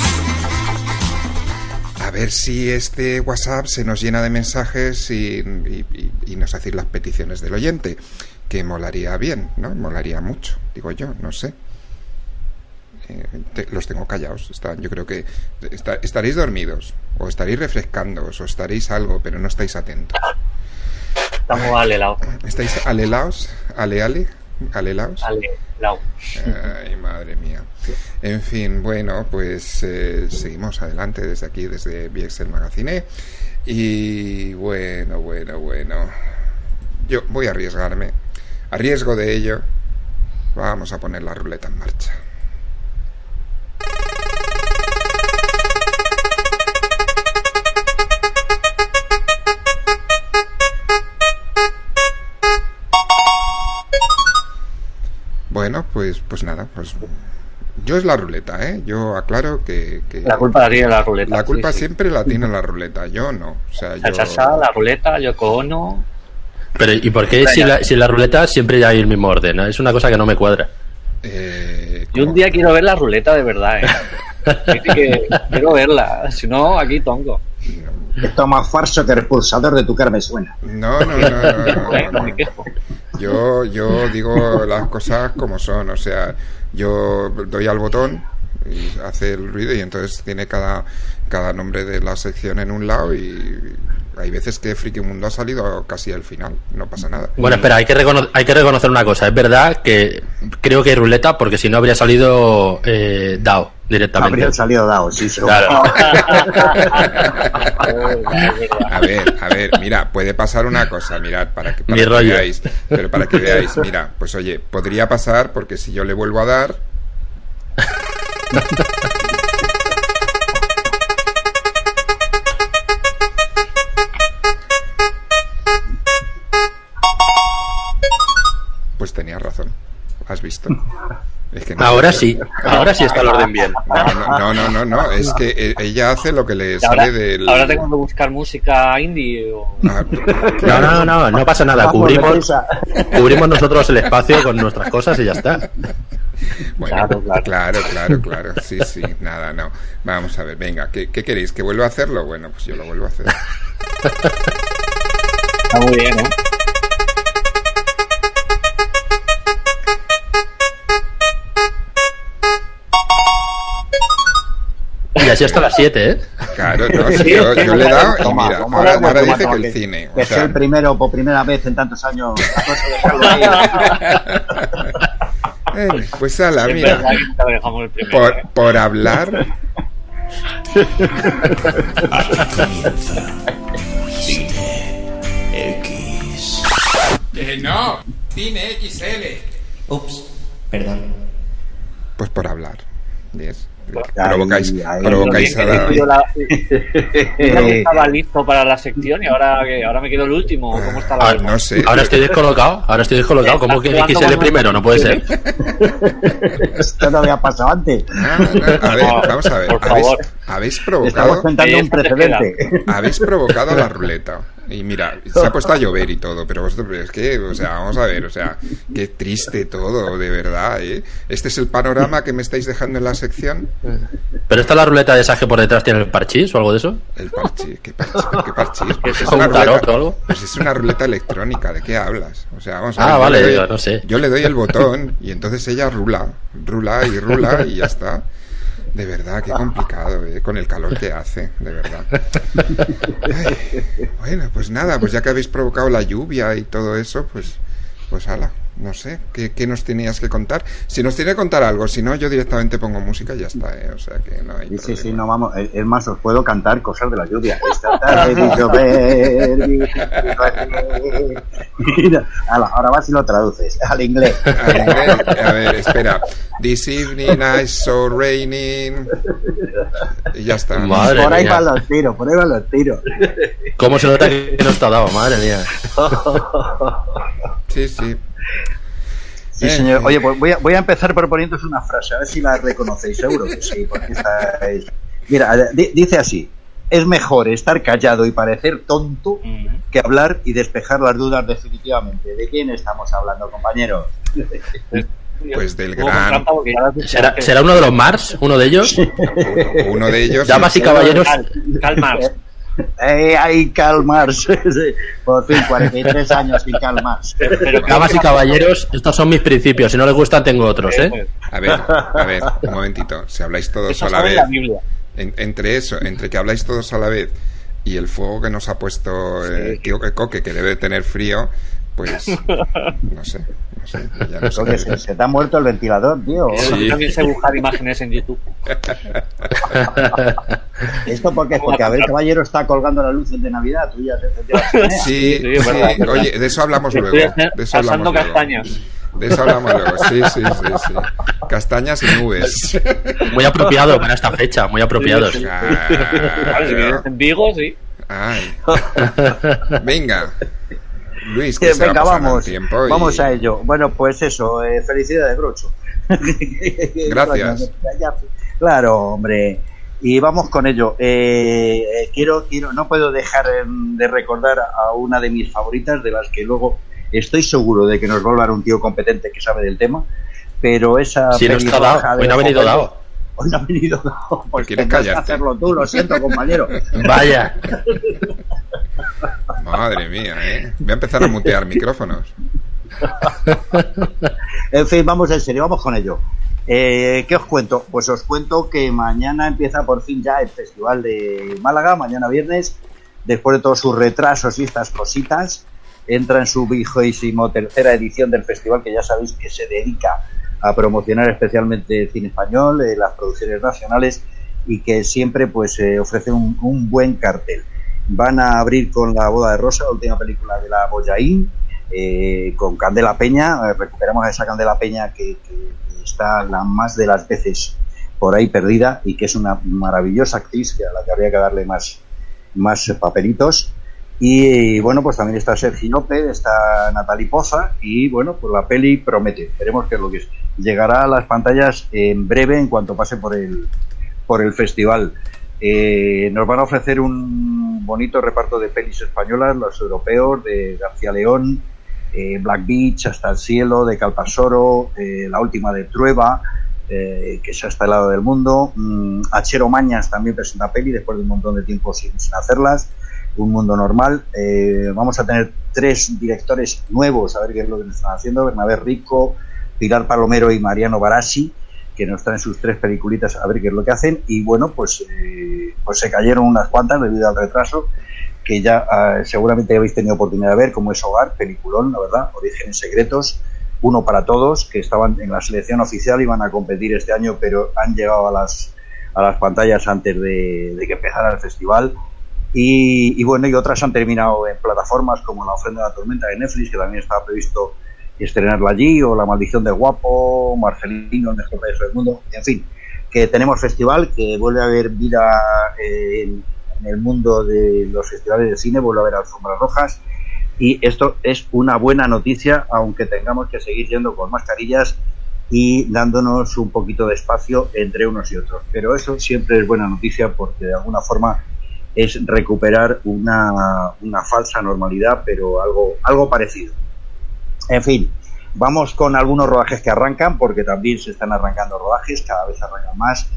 A ver si este WhatsApp se nos llena de mensajes y, y- y- y nos hacéis las peticiones del oyente. Que molaría bien, ¿no? Molaría mucho, digo yo, no sé. Eh, te- los tengo callados. Están, yo creo que esta- estaréis dormidos, o estaréis refrescándoos, o estaréis algo, pero no estáis atentos. Estamos alelados. ¿Estáis alelaos? ¿Aleale? ¿Alelaos? Alelaos. Ay, madre mía. En fin, bueno, pues eh, seguimos adelante desde aquí, desde VXL Magazine. Y bueno, bueno, bueno. Yo voy a arriesgarme. A riesgo de ello, vamos a poner la ruleta en marcha. Bueno, pues, pues nada, pues yo es la ruleta, ¿eh? Yo aclaro que... que La culpa la tiene la ruleta. la culpa sí, sí. siempre la tiene la ruleta, yo no. O sea, La yo... ruleta, Yoko Ono. Pero, ¿y por qué si la, si la ruleta siempre hay el mismo orden? Es una cosa que no me cuadra. Eh, Yo un día quiero ver la ruleta de verdad, ¿eh? Que quiero verla. Si no, aquí tongo. Esto es más falso que el expulsador de tu cara me suena. No, no, no, no, no, no, me no. quejo. Yo, yo digo las cosas como son, o sea, yo doy al botón y hace el ruido y entonces tiene cada, cada nombre de la sección en un lado y hay veces que Friki Mundo ha salido casi al final, no pasa nada. Bueno, espera, hay que, recono- hay que reconocer una cosa. Es verdad que creo que hay ruleta porque si no habría salido eh, DAO directamente. Habría salido dado, sí, seguro. Claro. A ver, a ver, mira, puede pasar una cosa, mirad, para que, para Mi que rollo. veáis, pero para que veáis, mira, pues oye, podría pasar porque si yo le vuelvo a dar, Ahora sí, ahora sí está el orden bien. No, no, no, no, no, es que eh, ella hace lo que le sale del... ahora tengo que buscar música indie o... Ah, No, no, no, no pasa nada. Vamos, Cubrimos, cubrimos nosotros el espacio con nuestras cosas y ya está. Bueno, Claro, claro, claro. claro, claro, Sí, sí, nada, no. Vamos a ver, venga, ¿qué, qué queréis? ¿Que vuelva a hacerlo? Bueno, pues yo lo vuelvo a hacer. Está muy bien, ¿eh? Y así hasta las 7, ¿eh? Claro, no, sí, yo, yo, le he dado y mira, toma, ahora, toma, ahora dice que el cine. Que o sea... sea el primero por primera vez en tantos años. Pues, eh, pues a la mira. Por, por hablar. X. Eh, no, cine XL. Ups, perdón. Pues por hablar. 10. Provocáis, ahí. provocáis a la... yo la- estaba listo para la sección y ahora que ahora me quedo el último. ¿Cómo está la Ah, no sé. Ahora estoy descolocado, ahora estoy descolocado. ¿Cómo que XL primero? No puede ser. Esto no había pasado antes. Ah, no, a ver, No, vamos a ver. por ¿Habéis, favor. habéis Estamos provocado... contando un Esto te precedente. Habéis provocado la ruleta. Y mira, se ha puesto a llover y todo, pero vosotros, es que, o sea, vamos a ver, o sea, qué triste todo, de verdad, ¿eh? Este es el panorama que me estáis dejando en la sección. ¿Pero está la ruleta de esa que por detrás tiene el parchís o algo de eso? El parchís, ¿qué parchís? ¿Qué parchís? Pues es, ¿Como una un tarot ruleta, o algo? pues es una ruleta electrónica, ¿de qué hablas? O sea, vamos a ver. Ah, yo vale, le doy- digo, no sé. Yo le doy el botón y entonces ella rula, rula y rula y ya está. De verdad, qué complicado, ¿eh? con el calor que hace, de verdad. Bueno, pues nada, pues ya que habéis provocado la lluvia y todo eso, pues, pues ala, no sé, ¿qué, qué nos tenías que contar? Si nos tiene que contar algo, si no, yo directamente pongo música y ya está, ¿eh? O sea que no hay Sí, sí, sí, no vamos. Es es más, os puedo cantar cosas de la lluvia. Esta tarde vi llover. Mira, ahora vas y lo traduces al inglés. Al inglés, A ver, espera. This evening I saw raining. Y ya está. Madre por ahí mía. van los tiros, por ahí van los tiros. ¿Cómo se nota que no está dado? Madre mía. Sí, sí. Sí, Eh, señor. Oye, pues voy a, voy a empezar proponiéndoos una frase, a ver si la reconocéis. Seguro que sí, porque esta es... Mira, di- dice así. Es mejor estar callado y parecer tonto que hablar y despejar las dudas definitivamente. ¿De quién estamos hablando, compañeros? Pues del gran. ¿Será. ¿Será uno de los Mars? ¿Uno de ellos? Uno de ellos. Damas y caballeros. Cal- Calmar. Eh, hay calmarse. Por fin, 43 años sin calmarse. Pero Damas y caballeros, estos son mis principios. Si no les gustan, tengo otros, ¿eh? A ver, a ver, un momentito. Si habláis todos Eso a la vez. la Biblia. en- entre eso, entre que habláis todos a la vez y el fuego que nos ha puesto eh, Tío Coque, que debe de tener frío, pues no sé, no sé, ya no sé Porque se, te ha muerto el ventilador, tío. Sí. Yo también sé buscar imágenes en YouTube. ¿Esto por qué? Porque Abel Caballero está colgando las luces de Navidad. Tú ya te. Sí, Sí, es sí, verdad, es verdad. oye, de eso hablamos luego. De eso hablamos asando luego. castañas. De eso hablamos luego, sí, sí, sí, sí. Castañas y nubes. Muy apropiado para esta fecha, muy apropiados. Sí, sí. Claro, si vives en Vigo, sí. Ay. Venga. Luis, que venga, vamos. el tiempo y- Vamos a ello. Bueno, pues eso, eh, felicidades, Grocho. Gracias. Claro, hombre. Y vamos con ello. Eh, eh, quiero, quiero, no puedo dejar em, de recordar a una de mis favoritas, de las que luego estoy seguro de que nos va a hablar un tío competente que sabe del tema. Pero esa Si no está dado, de hoy no ha venido dado. Hoy no ha venido. Pues ¿Quieres tendrás que hacerlo tú, lo siento, compañero. Vaya. Madre mía, ¿eh? Voy a empezar a mutear micrófonos. En fin, vamos en serio, vamos con ello. Eh, ¿Qué os cuento? Pues os cuento que mañana empieza por fin ya el Festival de Málaga, mañana viernes, después de todos sus retrasos y estas cositas, entra en su vigésimo tercera edición del festival, que ya sabéis que se dedica a promocionar especialmente el cine español, eh, las producciones nacionales y que siempre pues eh, ofrece un, un buen cartel. Van a abrir con La boda de Rosa, la última película de la Boyaín, eh, con Candela Peña, eh, recuperamos a esa Candela Peña que, está la más de las veces por ahí perdida y que es una maravillosa actriz que a la que habría que darle más, más papelitos. Y bueno, pues también está Sergi López, está Natalie Poza y bueno, pues la peli promete. Veremos qué es lo que es. Llegará a las pantallas en breve en cuanto pase por el, por el festival. Eh, nos van a ofrecer un bonito reparto de pelis españolas, los europeos, de García León, eh, Black Beach, Hasta el Cielo, de Calpasoro, eh, la última de Trueba, eh, que es hasta el lado del mundo. Mm, Achero Mañas también presenta peli después de un montón de tiempo sin, sin hacerlas. Un mundo normal. Eh, vamos a tener tres directores nuevos, a ver qué es lo que nos están haciendo. Bernabé Rico, Pilar Palomero y Mariano Barassi, que nos traen sus tres peliculitas a ver qué es lo que hacen. Y bueno, pues, eh, pues se cayeron unas cuantas debido al retraso que ya ah, seguramente habéis tenido oportunidad de ver, como es Hogar, peliculón, la verdad, Orígenes Secretos, uno para todos, que estaban en la selección oficial, iban a competir este año, pero han llegado a las, a las pantallas antes de, de que empezara el festival. Y, y bueno, y otras han terminado en plataformas como La ofrenda de la tormenta de Netflix, que también estaba previsto estrenarla allí, o La maldición del guapo, Marcelino, el mejor payaso del mundo, en fin, que tenemos festival, que vuelve a haber vida eh, en, en el mundo de los festivales de cine, vuelve a haber alfombras rojas, y esto es una buena noticia, aunque tengamos que seguir yendo con mascarillas y dándonos un poquito de espacio entre unos y otros. Pero eso siempre es buena noticia porque de alguna forma es recuperar una, una falsa normalidad, pero algo, algo parecido. En fin, vamos con algunos rodajes que arrancan, porque también se están arrancando rodajes, cada vez arrancan más.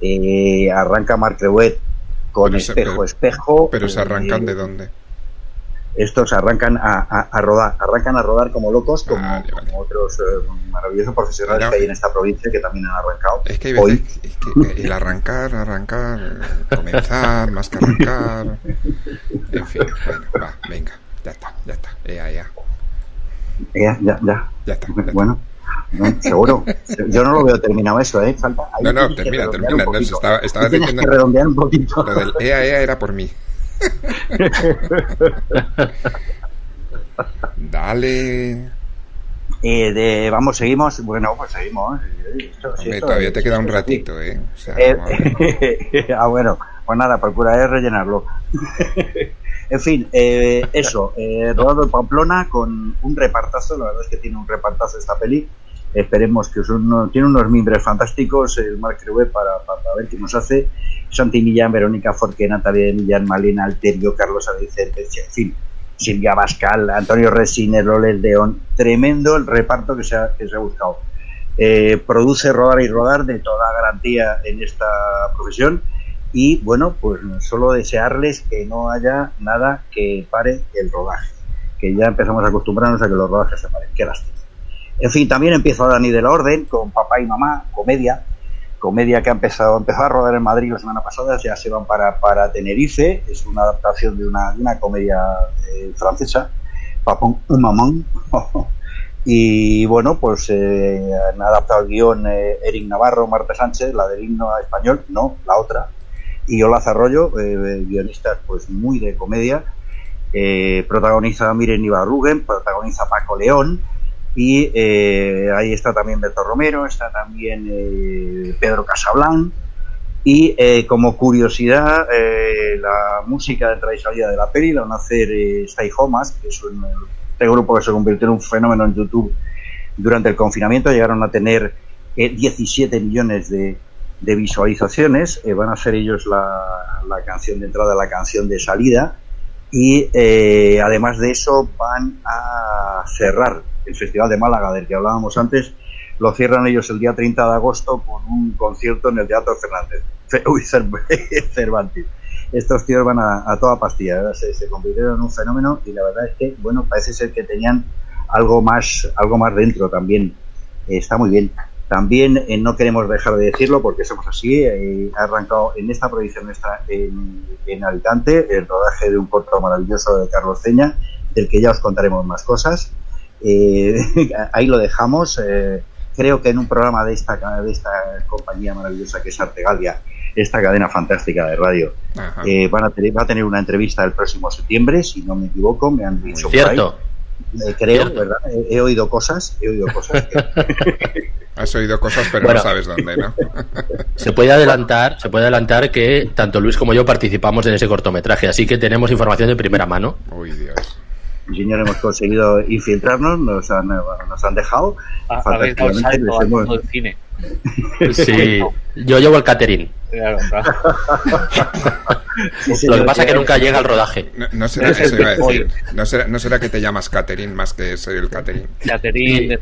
Eh, arranca Marc Reuet con Pero se- espejo, pero- espejo. Pero se arrancan Eh, de dónde? estos arrancan a, a- a rodar, arrancan a rodar como locos, como, Vale, vale. como otros eh, maravillosos profesionales No, que hay en esta provincia que también han arrancado. Es que hay Hoy, veces que- es que el arrancar, arrancar, eh, comenzar, más que arrancar. En fin, bueno, va, venga, ya está, ya está. Ea, ea. Ya, ya, ya. Ya está. Bueno, no, seguro. Yo no lo veo terminado eso, ¿eh? Falta, ahí No, no, termina, termina. No, poquito. estaba, estaba Ahí tienes diciendo. que redondear un poquito. Lo del EA, EA era por mí. Dale. Eh, de- vamos, seguimos. Bueno, pues seguimos. Eh, esto- sí, Hombre, esto todavía te queda un ratito, ¿eh? O sea, Eh, ah, bueno, pues nada, procuraré rellenarlo. En fin, eh, eso, eh, rodado en Pamplona con un repartazo, la verdad es que tiene un repartazo esta peli. Esperemos que uno- tiene unos mimbres fantásticos, el Creué para, para, ver qué nos hace. Santi Millán, Verónica Forqué, Natalia Millán, Malena Alterio, Carlos Adicente, en fin, Silvia Bascal, Antonio Resines, Loles León. Tremendo el reparto que se ha, que se ha buscado. Eh, produce rodar y rodar de toda garantía en esta profesión y bueno pues solo desearles que no haya nada que pare el rodaje que ya empezamos a acostumbrarnos a que los rodajes se paren. Qué lástima. En fin también empieza Dani de la Orden con Papá y Mamá comedia comedia que ha empezado a rodar en Madrid la semana pasada ya se van para, para Tenerife es una adaptación de una, una comedia eh, francesa Papá y Mamá y bueno, pues eh, han adaptado el guion eh, Eric Navarro, Marta Sánchez, la del himno español, no, la otra, y Ola Zarroyo, eh, guionistas pues muy de comedia, eh, protagoniza Miren Ibarruguen, protagoniza Paco León, y eh, ahí está también Beto Romero, está también eh, Pedro Casablan, y eh, como curiosidad, eh, la música de salida de la peli la van a hacer eh, Stay Homas, que es un, este grupo que se convirtió en un fenómeno en YouTube durante el confinamiento. Llegaron a tener eh, 17 millones de, de visualizaciones. Eh, van a hacer ellos la, la, canción de entrada, la canción de salida. Y eh, además de eso, van a cerrar el Festival de Málaga, del que hablábamos antes. Lo cierran ellos el día 30 de agosto con un concierto en el Teatro Fernández. Uy, Cervantes estos tíos van a, a toda pastilla. Se, se, convirtieron en un fenómeno y la verdad es que, bueno, parece ser que tenían algo más, algo más dentro también. Está muy bien. También eh, no queremos dejar de decirlo porque somos así. Eh, ha arrancado en esta provincia nuestra, en, en, Alicante, el rodaje de un corto maravilloso de Carlos Ceña, del que ya os contaremos más cosas. Eh, ahí lo dejamos. eh, creo que en un programa de esta, de esta compañía maravillosa que es Artegalia, esta cadena fantástica de radio. Eh, van a tener, va a tener una entrevista el próximo septiembre, si no me equivoco, me han dicho. Cierto. Eh, creo. ¿verdad? He, he, oído cosas, he oído cosas. Que... Has oído cosas, pero bueno, no sabes dónde, ¿no? se puede adelantar, se puede adelantar que tanto Luis como yo participamos en ese cortometraje, así que tenemos información de primera mano. Uy, Dios. Señor, hemos conseguido infiltrarnos, nos han, nos han dejado. A, habéis dado salto al mundo del cine. Sí, yo llevo el catering. Claro, claro. sí, sí, Lo que pasa es que nunca llega al rodaje. No, no será, eso iba a decir. No será, no será que te llamas Catherine más que ser el catering. Catherine.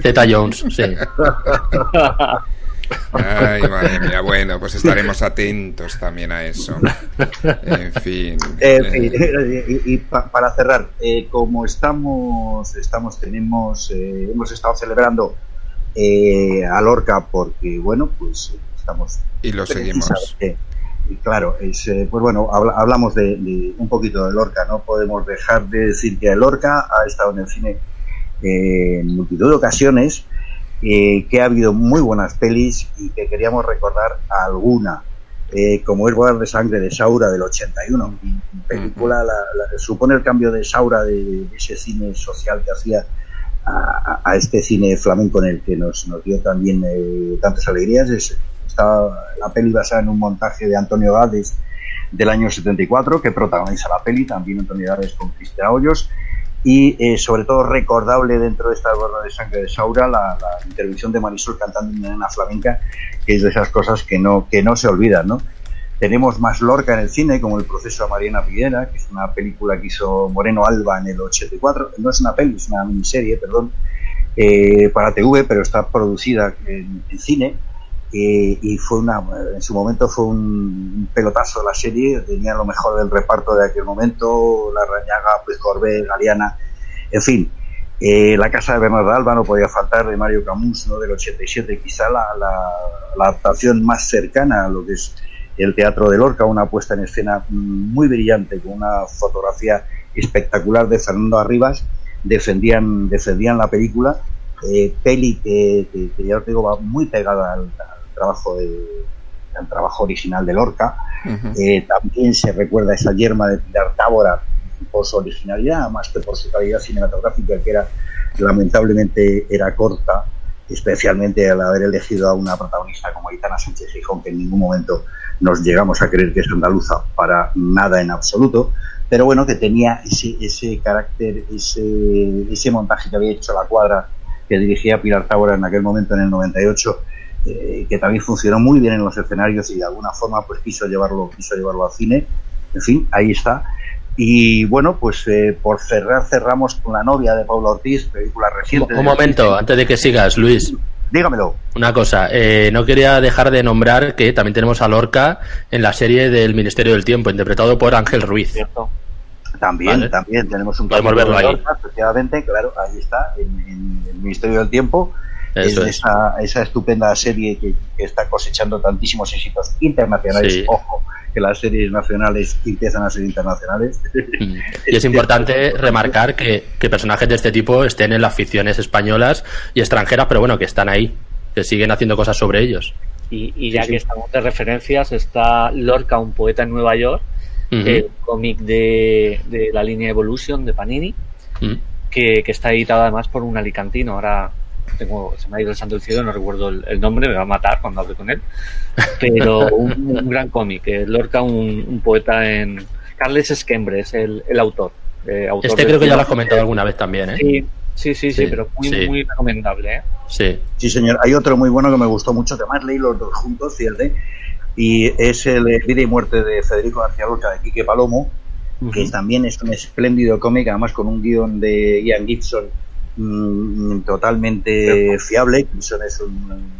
Z Jones, sí. Ay, madre mía. Bueno, pues estaremos atentos también a eso. En fin. Eh, eh, y, y pa, para cerrar, eh, como estamos, estamos, tenemos, eh, hemos estado celebrando eh, a Lorca porque, bueno, pues estamos. Y lo seguimos. y claro, es, eh, pues bueno, habla, hablamos de, de, un poquito de Lorca, no podemos dejar de decir que Lorca ha estado en el cine en multitud de ocasiones eh, que ha habido muy buenas pelis y que queríamos recordar alguna, eh, como es Bodas de Sangre de Saura del 81, película, la, la, supone el cambio de Saura de, de, ese cine social que hacía a, a, este cine flamenco en el que nos, nos dio también eh, tantas alegrías. Es, está la peli basada en un montaje de Antonio Gades del año 74 que protagoniza la peli, también Antonio Gades con Cristian Hoyos y eh, sobre todo recordable dentro de esta gorra de sangre de Saura la, la, intervención de Marisol cantando en una flamenca que es de esas cosas que no, que no se olvidan ¿no? tenemos más Lorca en el cine como el proceso de Mariana Piedra que es una película que hizo Moreno Alba en el 84 no es una peli, es una miniserie perdón eh, para TV pero está producida en, en cine eh, y fue una en su momento fue un pelotazo la serie tenía lo mejor del reparto de aquel momento la Rañaga, pues Corbé, Galeana en fin eh, la casa de Bernardo Alba no podía faltar de Mario Camus ¿no? del 87 quizá la, la, la, adaptación más cercana a lo que es el teatro de Lorca una puesta en escena muy brillante con una fotografía espectacular de Fernando Arribas defendían, defendían la película. Eh, peli que, que- ya os digo va muy pegada al trabajo de- al trabajo original de Lorca. Eh, también se recuerda esa yerma de Pilar Tábora por su originalidad, más que por su calidad cinematográfica, que era lamentablemente era corta, especialmente al haber elegido a una protagonista como Aitana Sánchez Gijón, que en ningún momento nos llegamos a creer que es andaluza para nada en absoluto, pero bueno, que tenía ese, ese carácter, ese, ese montaje que había hecho la cuadra que dirigía Pilar Tábora en aquel momento, en el 98, eh, que también funcionó muy bien en los escenarios y de alguna forma pues quiso llevarlo, quiso llevarlo al cine. En fin, ahí está. Y bueno, pues eh, por cerrar, cerramos con La novia de Paula Ortiz, película reciente. Un momento, antes de que sigas, Luis. Dígamelo. Una cosa, eh, no quería dejar de nombrar que también tenemos a Lorca en la serie del Ministerio del Tiempo, interpretado por Ángel Ruiz. También, Vale. también tenemos un Podemos verlo de ahí. Lorca, efectivamente, claro, ahí está, en, en el Ministerio del Tiempo. Eso es es. Esa, esa estupenda serie que, que está cosechando tantísimos éxitos internacionales. Sí. Ojo, que las series nacionales empiezan a ser internacionales. Y es importante remarcar que, que personajes de este tipo estén en las ficciones españolas y extranjeras, pero bueno, que están ahí, que siguen haciendo cosas sobre ellos. Y, y ya que estamos de referencias, está Lorca, un poeta en Nueva York, Ujú. el cómic de, de la línea Evolution de Panini, Mm. que, que está editado además por un alicantino. Ahora tengo, se me ha ido el santo del cielo, no recuerdo el, el nombre, me va a matar cuando hable con él. Pero un, un gran cómic, eh, Lorca, un, un poeta en. Carles Esquembre es el, el autor. eh, autor Este creo que ya lo has comentado alguna vez también, ¿eh? Sí, sí, sí, sí, Sí, pero muy, sí. muy recomendable. ¿eh? Sí. Sí, señor. Hay otro muy bueno que me gustó mucho, que además leí los dos juntos, fíjate, y es el eh, Vida y Muerte de Federico García Lorca de Quique Palomo, que también es un espléndido cómic, además con un guion de Ian Gibson mm, totalmente fiable. Gibson es un,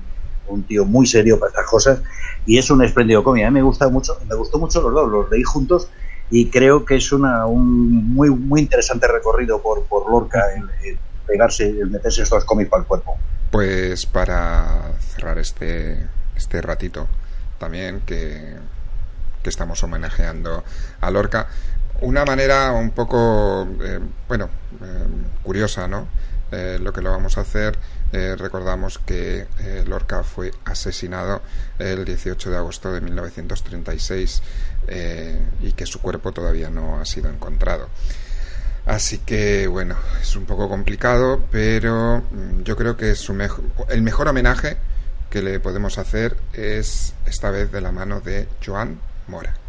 un tío muy serio para estas cosas y es un espléndido cómic. A mí me gusta mucho, me gustó mucho los dos, los leí juntos y creo que es una, un muy muy interesante recorrido por, por Lorca el, el pegarse, el meterse estos cómics para el cuerpo. Pues para cerrar este, este ratito también que, que estamos homenajeando a Lorca, una manera un poco, eh, bueno, eh, curiosa, ¿no? Eh, lo que lo vamos a hacer, eh, recordamos que eh, Lorca fue asesinado el 18 de agosto de 1936 eh, y que su cuerpo todavía no ha sido encontrado. Así que bueno, es un poco complicado, pero mm, yo creo que su el mejor homenaje que le podemos hacer es esta vez de la mano de Joan Mora.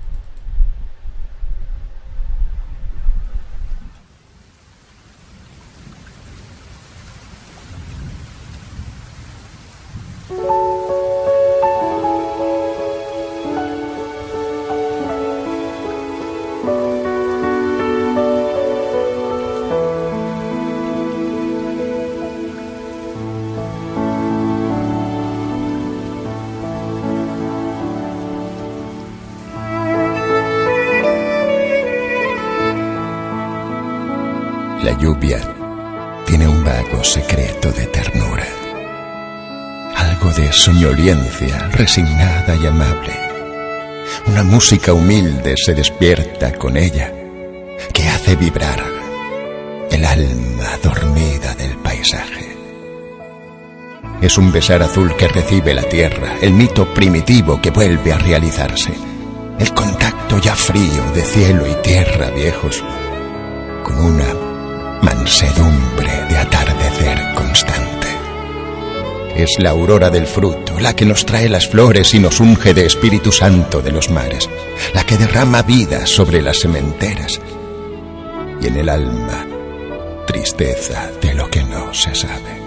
Secreto de ternura, algo de soñoliencia resignada y amable. Una música humilde se despierta con ella, que hace vibrar el alma dormida del paisaje. Es un besar azul que recibe la tierra, el mito primitivo que vuelve a realizarse, el contacto ya frío de cielo y tierra viejos, con una Es la aurora del fruto, la que nos trae las flores y nos unge de Espíritu Santo de los mares, la que derrama vida sobre las sementeras y en el alma tristeza de lo que no se sabe.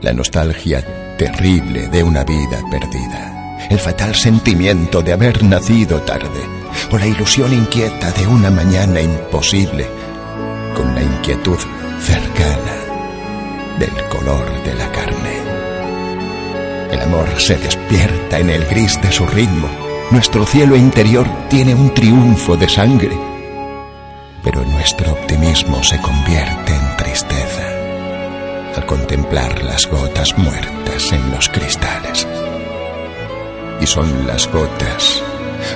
La nostalgia terrible de una vida perdida, el fatal sentimiento de haber nacido tarde, o la ilusión inquieta de una mañana imposible, con la inquietud cercana del color de la carne. El amor se despierta en el gris de su ritmo. Nuestro cielo interior tiene un triunfo de sangre, pero nuestro optimismo se convierte en tristeza al contemplar las gotas muertas en los cristales. Y son las gotas,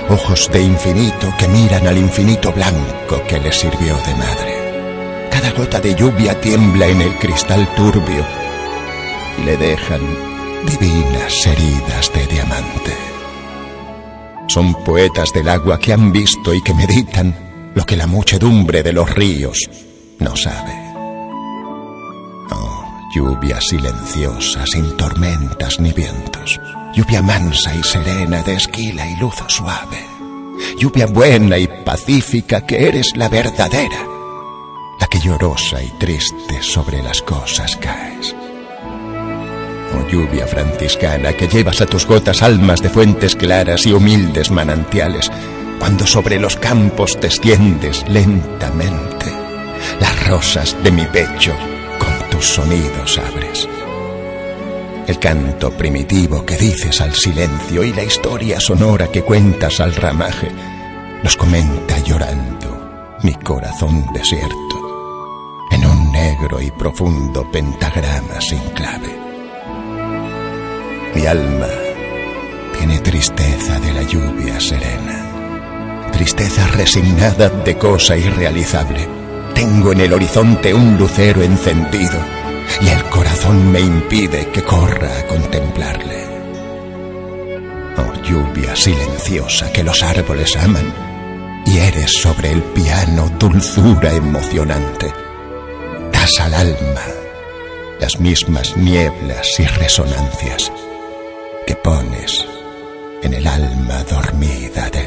ojos de infinito que miran al infinito blanco que les sirvió de madre. Cada gota de lluvia tiembla en el cristal turbio y le dejan divinas heridas de diamante. Son poetas del agua que han visto y que meditan lo que la muchedumbre de los ríos no sabe. Oh, lluvia silenciosa, sin tormentas ni vientos. Lluvia mansa y serena de esquila y luz suave. Lluvia buena y pacífica que eres la verdadera. Llorosa y triste sobre las cosas caes. Oh lluvia franciscana que llevas a tus gotas almas de fuentes claras y humildes manantiales, cuando sobre los campos te extiendes lentamente, las rosas de mi pecho con tus sonidos abres. El canto primitivo que dices al silencio y la historia sonora que cuentas al ramaje, los comenta llorando mi corazón desierto, en un negro y profundo pentagrama sin clave. Mi alma tiene tristeza de la lluvia serena, tristeza resignada de cosa irrealizable. Tengo en el horizonte un lucero encendido y el corazón me impide que corra a contemplarle. Oh lluvia silenciosa que los árboles aman, y eres sobre el piano dulzura emocionante. Al alma las mismas nieblas y resonancias que pones en el alma dormida del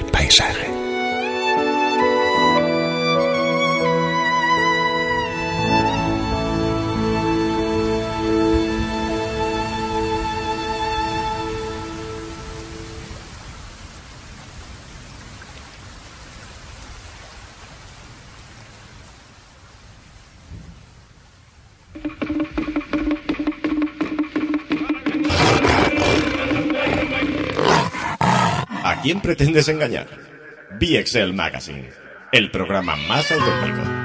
quién pretendes engañar? BXL Magazine, el programa más auténtico.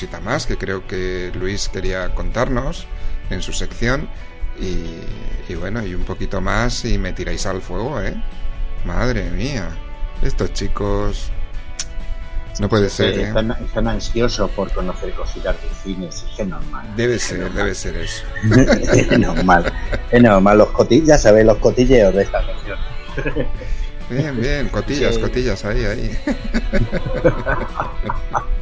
Cosita más que creo que Luis quería contarnos en su sección y, y bueno, y un poquito más y me tiráis al fuego, ¿eh? Madre mía, estos chicos... No puede ser, Eh, ¿eh? están, están ansiosos por conocer cositas de cine, es que normal. Debe ser, normal. debe ser eso. es normal, es normal, los coti- ya sabéis, los cotilleos de esta sección. Bien, bien, cotillas, Sí. cotillas, ahí, ahí.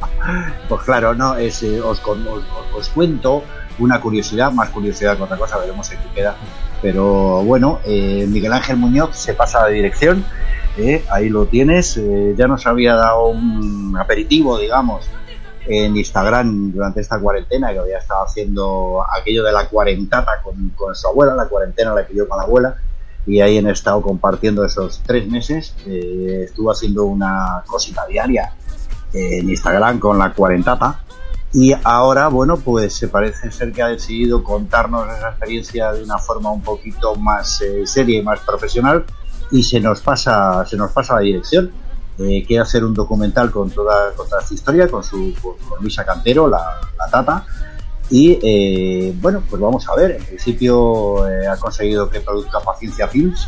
Pues claro, no, es, eh, os, os- os- cuento una curiosidad, más curiosidad que otra cosa, veremos en qué queda. Pero bueno, eh, Miguel Ángel Muñoz se pasa la dirección, eh, ahí lo tienes, eh, ya nos había dado un aperitivo, digamos, en Instagram durante esta cuarentena, que había estado haciendo aquello de la cuarentata con, con su abuela, la cuarentena la pidió con la abuela, y ahí han estado compartiendo esos tres meses, eh, estuvo haciendo una cosita diaria en Instagram con la cuarentata. Y ahora, bueno, pues se parece ser que ha decidido contarnos esa experiencia de una forma un poquito más eh, seria y más profesional y se nos pasa, se nos pasa la dirección. Eh, quiere hacer un documental con toda, con toda esta historia, con su con Luisa Cantero, la, la tata. Y eh, bueno, pues vamos a ver. En principio eh, ha conseguido que produzca Paciencia Films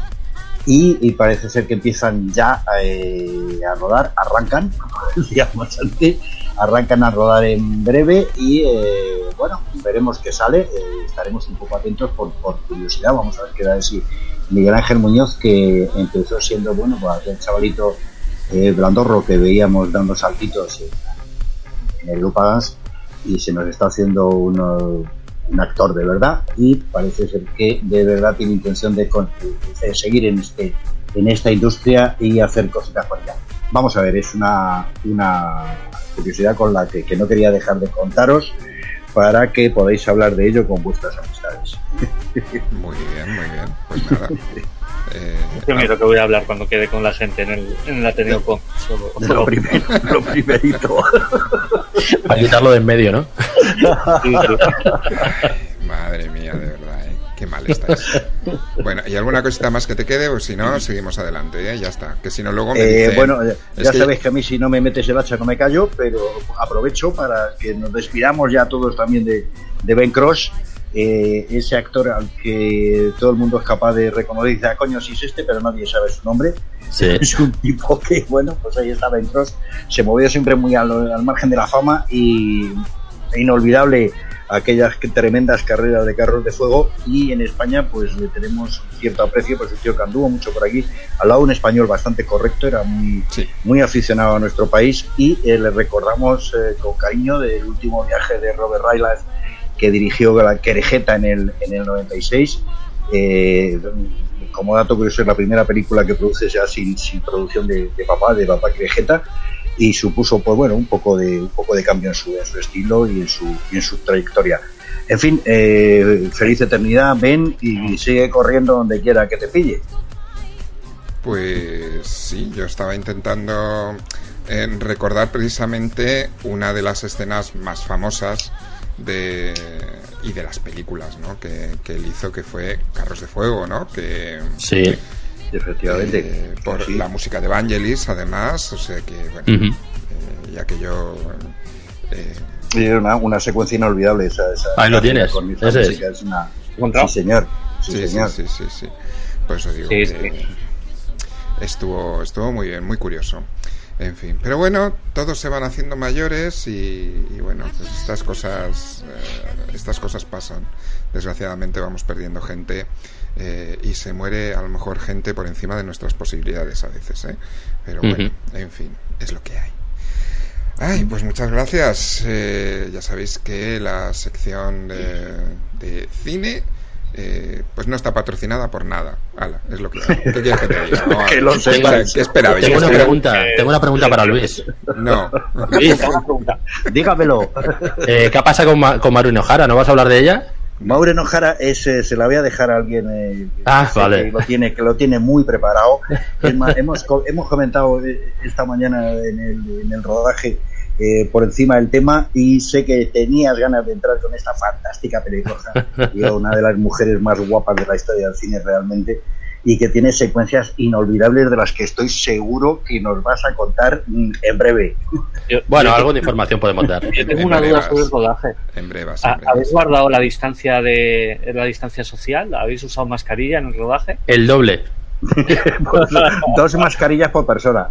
y, y parece ser que empiezan ya eh, a rodar, arrancan, digamos antes, arrancan a rodar en breve y eh, bueno, veremos qué sale, eh, estaremos un poco atentos por, curiosidad, vamos a ver qué da de sí Miguel Ángel Muñoz que empezó siendo, bueno, pues aquel chavalito eh, blandorro que veíamos dando saltitos en, el Lupagas y se nos está haciendo uno, un actor de verdad y parece ser que de verdad tiene intención de, de seguir en este en esta industria y hacer cositas por allá. Vamos a ver, es una, una curiosidad con la que, que no quería dejar de contaros para que podáis hablar de ello con vuestras amistades. Muy bien, muy bien. Pues nada. Eh, Qué miedo que voy a hablar cuando quede con la gente en el, en el Ateneo con lo primero, lo primerito. Para quitarlo de en medio, ¿no? Madre mía, de verdad, ¿eh? Qué mal estás. Bueno, ¿y alguna cosita más que te quede? O si no, seguimos adelante, ¿eh? Ya está. Que si no, luego me Eh, dicen, bueno, ya ya que- sabéis que a mí si no me metes el hacha no me callo, pero aprovecho para que nos despidamos ya todos también de, de Ben Cross, eh, ese actor al que todo el mundo es capaz de reconocer y dice, ah, coño, sí es este, pero nadie sabe su nombre. Sí. Es un tipo que, bueno, pues ahí Ben Cross, se movió siempre muy al, al margen de la fama y inolvidable aquellas que- tremendas carreras de carros de fuego. Y en España pues le tenemos cierto aprecio pues un tío que anduvo mucho por aquí. Al lado un español bastante correcto era muy, muy aficionado a nuestro país. Y eh, le recordamos eh, con cariño del último viaje de Robert Rylance que dirigió la Querejeta en el, en el 96 eh, como dato curioso es la primera película que produce ya sin, sin producción de, papá, de papá Querejeta y supuso pues bueno un poco de un poco de cambio en su, en su estilo y en su, y en su trayectoria. En fin, eh, feliz eternidad, ven y sigue corriendo donde quiera que te pille. Pues sí, yo estaba intentando eh, recordar precisamente una de las escenas más famosas de y de las películas ¿no? que, que él hizo que fue Carros de Fuego, ¿no? Que Sí. Efectivamente. eh, por Sí. la música de Vangelis además, o sea que bueno, Ujú. eh, y aquello eh, Y era una, una secuencia inolvidable esa, esa Ahí lo tienes, con esa es. música, es una ¿Encontrado? sí señor sí, sí, sí, señor sí, sí, sí. Por eso digo Sí, que sí. estuvo estuvo muy bien, muy curioso. En fin, pero bueno, todos se van haciendo mayores y, y bueno, pues estas cosas eh, estas cosas pasan. Desgraciadamente vamos perdiendo gente eh, y se muere a lo mejor gente por encima de nuestras posibilidades a veces, ¿eh? Pero bueno, en fin, es lo que hay. Ay, pues muchas gracias. Eh, ya sabéis que la sección de, de cine eh, pues no está patrocinada por nada. Ala, es lo que hay. ¿Qué quieres que te diga? No, Que lo o sea, sepas. ¿Qué esperabais? Tengo una pregunta, tengo una pregunta para Luis. No. Luis, dígamelo eh, ¿qué pasa con, Ma- con Maru Hinojara? ¿No vas a hablar de ella? Maureen Ojara es, eh, se la voy a dejar a alguien eh, que Ah, vale. que lo tiene que lo tiene muy preparado Es más, hemos hemos comentado eh, esta mañana en el, en el rodaje eh, por encima del tema y sé que tenías ganas de entrar con esta fantástica y una de las mujeres más guapas de la historia del cine realmente y que tiene secuencias inolvidables de las que estoy seguro que nos vas a contar mm, en breve. Bueno, algo de información podemos dar. Yo tengo En una duda sobre el rodaje. En brevas, ¿Ha- en. ¿Habéis guardado la distancia de la distancia social? ¿Habéis usado mascarilla en el rodaje? El doble. Dos mascarillas por persona.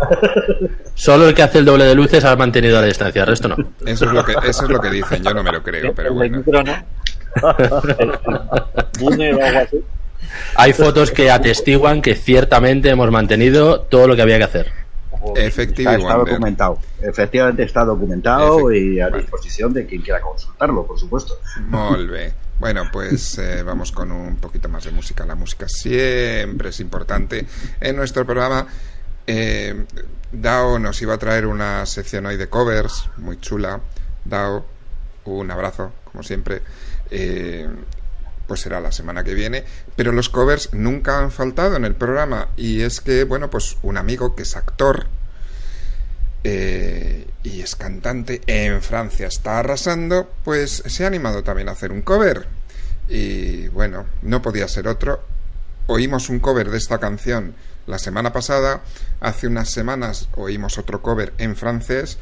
Solo el que hace el doble de luces ha mantenido la distancia, el resto no. Eso es lo que, eso es lo que dicen, yo no me lo creo, pero bueno. Hay fotos que atestiguan que ciertamente hemos mantenido todo lo que había que hacer. Efectivo, Está, documentado. Efectivamente está documentado y a disposición de quien quiera consultarlo, por supuesto. Molt bé. Bueno, pues eh, vamos con un poquito más de música. La música siempre es importante en nuestro programa. Eh, Dao nos iba a traer una sección hoy de covers muy chula. Dao, un abrazo, como siempre. Eh, pues será la semana que viene. Pero los covers nunca han faltado en el programa. Y es que, bueno, pues un amigo que es actor eh, y es cantante en Francia, está arrasando, pues se ha animado también a hacer un cover. Y bueno, no podía ser otro. Oímos un cover de esta canción la semana pasada, hace unas semanas oímos otro cover en francés.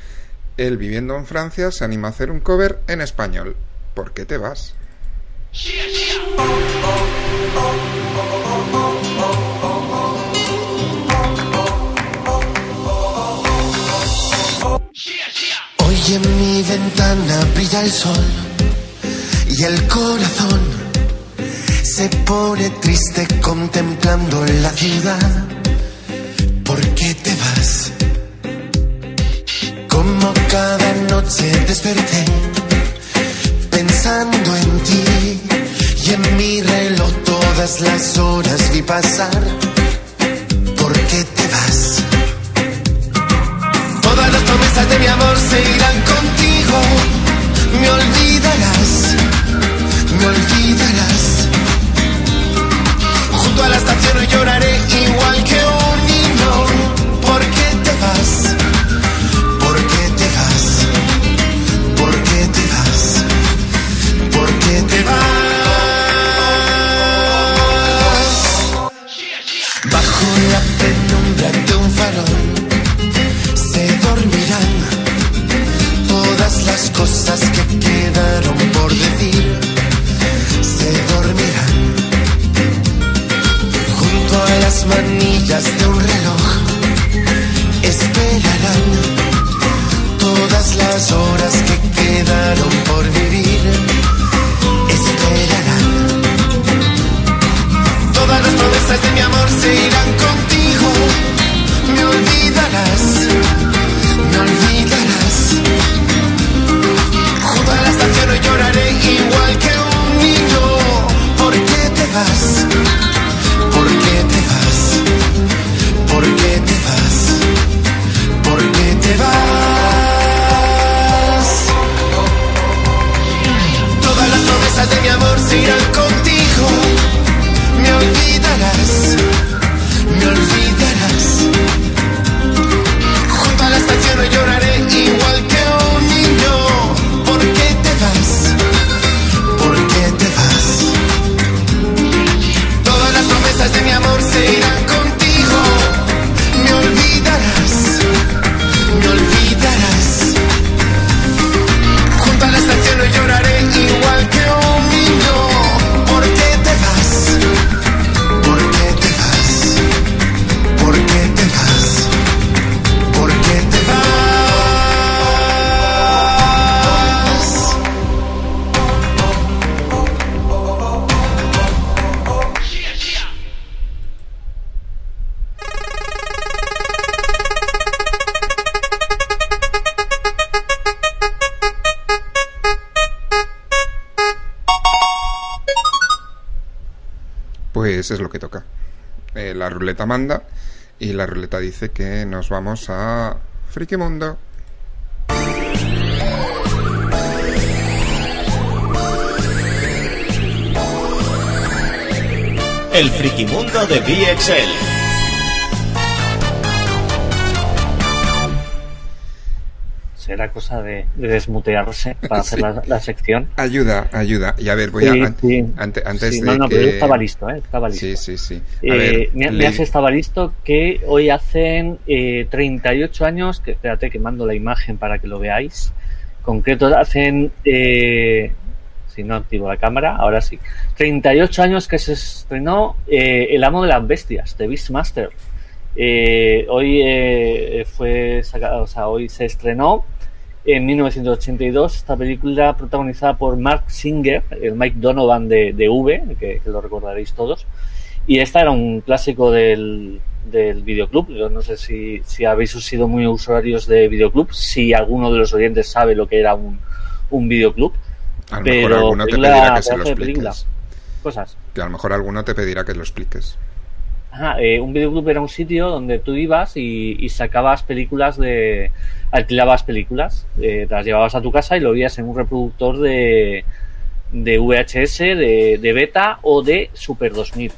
Él viviendo en Francia se anima a hacer un cover en español. ¿Por qué te vas? Hoy en mi ventana brilla el sol y el corazón se pone triste contemplando la ciudad. ¿Por qué te vas? Como cada noche desperté pensando en ti y en mi reloj todas las horas vi pasar. Promesas de mi amor se irán contigo. Me olvidarás, me olvidarás. Junto a la estación hoy lloraré cosas que quedaron por decir. Se dormirán junto a las manillas de un ruleta manda y la ruleta dice que nos vamos a Frikimundo. El frikimundo de VXL. Era cosa de, de desmutearse para hacer Sí. la, la sección. Ayuda, ayuda. Y a ver, voy Sí, a. sí. ante- antes Sí, de no, no, que. pero yo estaba listo, ¿eh? Estaba listo. Sí, sí, sí. A Eh, ver, me, has estaba listo que hoy hacen eh, 38 años, que espérate que mando la imagen para que lo veáis. Concreto, hacen, eh, si no activo la cámara, ahora sí. 38 años que se estrenó eh, El amo de las bestias, de Beastmaster. Eh, hoy eh, fue sacado, o sea, hoy se estrenó en 1982 esta película protagonizada por Mark Singer, el Mike Donovan de, de V, que, que lo recordaréis todos. Y esta era un clásico del, del videoclub. Yo no sé si, si habéis sido muy usuarios de videoclub, si alguno de los oyentes sabe lo que era un, un videoclub. A lo pero mejor alguno te pedirá que se lo expliques. Cosas. Que a lo mejor alguno te pedirá que lo expliques. Ajá, eh, un videoclub era un sitio donde tú ibas y, y sacabas películas de. alquilabas películas, eh, te las llevabas a tu casa y lo veías en un reproductor de, de VHS, de, de beta o de Super 2000.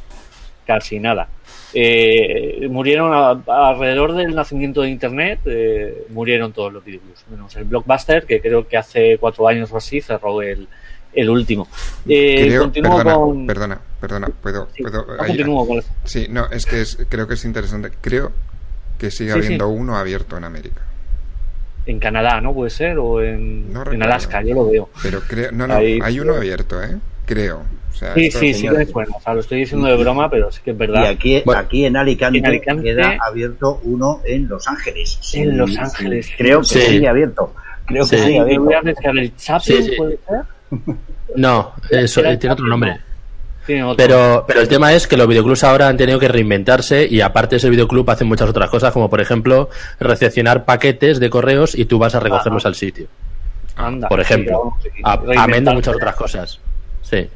Casi nada. Eh, murieron a- alrededor del nacimiento de Internet, eh, murieron todos los videoclubs, menos el Blockbuster, que creo que hace cuatro años o así cerró el, el último. Eh, Creo, continúo perdona, con. perdona, perdona, puedo, puedo no, ahí- continúo con Sí, no, es que es- creo que es interesante. Creo que sigue Sí, habiendo sí. uno abierto en América. En Canadá, ¿no? Puede ser, o en, en Alaska, yo lo veo. Pero creo, no, no, Ahí- hay uno abierto, ¿eh? Creo. O sea, Sí, sí, sí, que me suena. O sea, lo estoy diciendo de broma, pero sí que es verdad. Y aquí, aquí en Alicante, En Alicante- queda abierto uno en Los Ángeles. Sí, En Los sí, Ángeles. Creo que Sí. sigue abierto. Creo que Sí. sigue abierto. voy a arriesgar el Chaplin, Sí, sí. ¿puede ser? No, eso, tiene otro nombre. Pero, pero el tema es que los videoclubs ahora han tenido que reinventarse y aparte ese videoclub hacen muchas otras cosas, como por ejemplo recepcionar paquetes de correos y tú vas a recogerlos al sitio. Anda, Por ejemplo. sí, Amén de muchas otras cosas. Sí.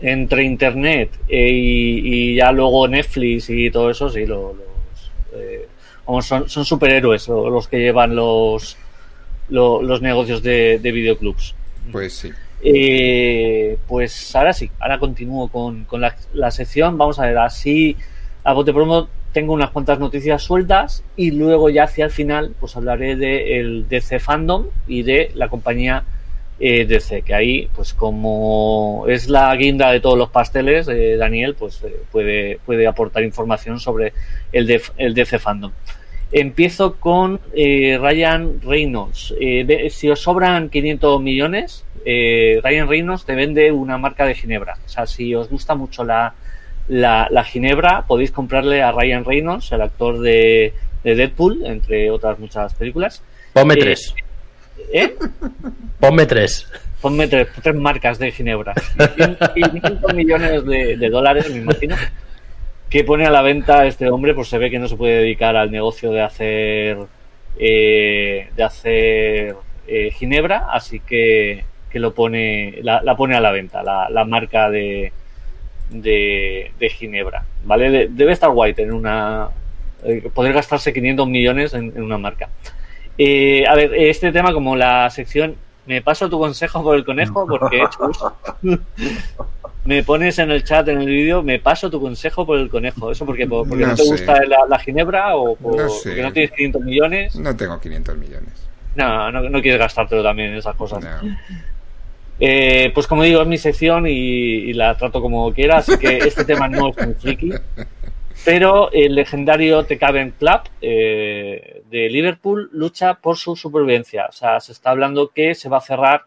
Entre internet eh, y, y ya luego Netflix y todo eso, sí, lo- los, eh, vamos, son, son superhéroes lo- los que llevan los, lo- los negocios de, de videoclubs. Pues sí. Eh, pues ahora sí, ahora continúo con, con la, la sección. Vamos a ver, así a bote pronto tengo unas cuantas noticias sueltas y luego ya hacia el final pues hablaré del DC Fandom y de la compañía eh, DC, que ahí pues como es la guinda de todos los pasteles, eh, Daniel pues eh, puede, puede aportar información sobre el, def- el DC Fandom. Empiezo con eh, Ryan Reynolds. Si os sobran 500 millones, eh, Ryan Reynolds te vende una marca de Ginebra. O sea, si os gusta mucho la, la, la Ginebra, podéis comprarle a Ryan Reynolds, el actor de, de Deadpool, entre otras muchas películas. Ponme Eh, tres. ¿Eh? Ponme tres. Ponme tres, tres marcas de Ginebra. 500 millones de, de dólares, me imagino. Que pone a la venta este hombre, pues se ve que no se puede dedicar al negocio de hacer eh, de hacer eh, Ginebra, así que, que lo pone, la, la pone a la venta, la, la marca de, de, de Ginebra. ¿Vale? De- debe estar guay tener una. eh, poder gastarse 500 millones en, en una marca. Eh, a ver, este tema, como la sección. Me paso tu consejo por el conejo porque uso. me pones en el chat en el vídeo, me paso tu consejo por el conejo. ¿Eso porque, por- porque no, No te sé. gusta la, la ginebra o por- No sé. porque no tienes 500 millones? No tengo 500 millones. No, no, no quieres gastártelo también en esas cosas. Eh, pues como digo, es mi sección y, y la trato como quiera, así que este tema no es muy friki. Pero el legendario The Cavern Club eh, de Liverpool lucha por su supervivencia. O sea, se está hablando que se va a cerrar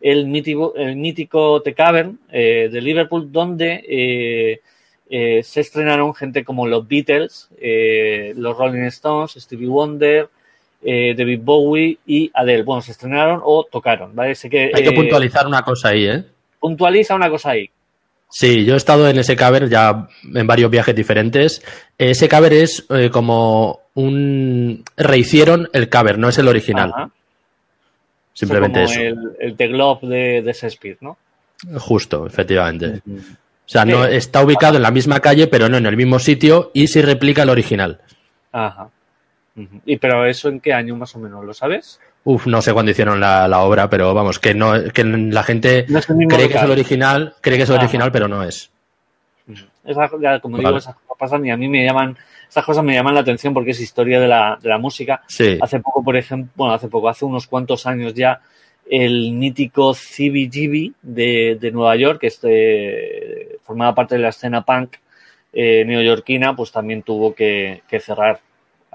el mítico, el mítico The Cavern eh, de Liverpool, donde eh, eh, se estrenaron gente como los Beatles, eh, los Rolling Stones, Stevie Wonder, eh, David Bowie y Adele. Bueno, se estrenaron o tocaron, ¿vale? Sé que, Hay que eh, puntualizar una cosa ahí, ¿eh? puntualiza una cosa ahí. Sí, yo he estado en ese caber ya en varios viajes diferentes. Ese caber es eh, como un... Rehicieron el caber, no es el original. Ajá. Simplemente como eso. El, el The Globe de, de Shakespeare, ¿no? Justo, efectivamente. O sea, no está ubicado en la misma calle, pero no en el mismo sitio y sí replica el original. Ajá. ¿Y pero eso en qué año más o menos? ¿Lo sabes? Uf, no sé cuándo hicieron la, la obra, pero vamos, que no, que la gente No cree que es el original, cree que es el Ajá. original, pero no es. Esas- ya, como digo, esas cosas pasan y a mí me llaman estas cosas me llaman la atención porque es historia de la, de la música. Sí. Hace poco, por ejemplo, bueno, hace poco, hace unos cuantos años ya, el mítico CBGB de, de Nueva York, que este, formaba parte de la escena punk eh, neoyorquina, pues también tuvo que, que cerrar.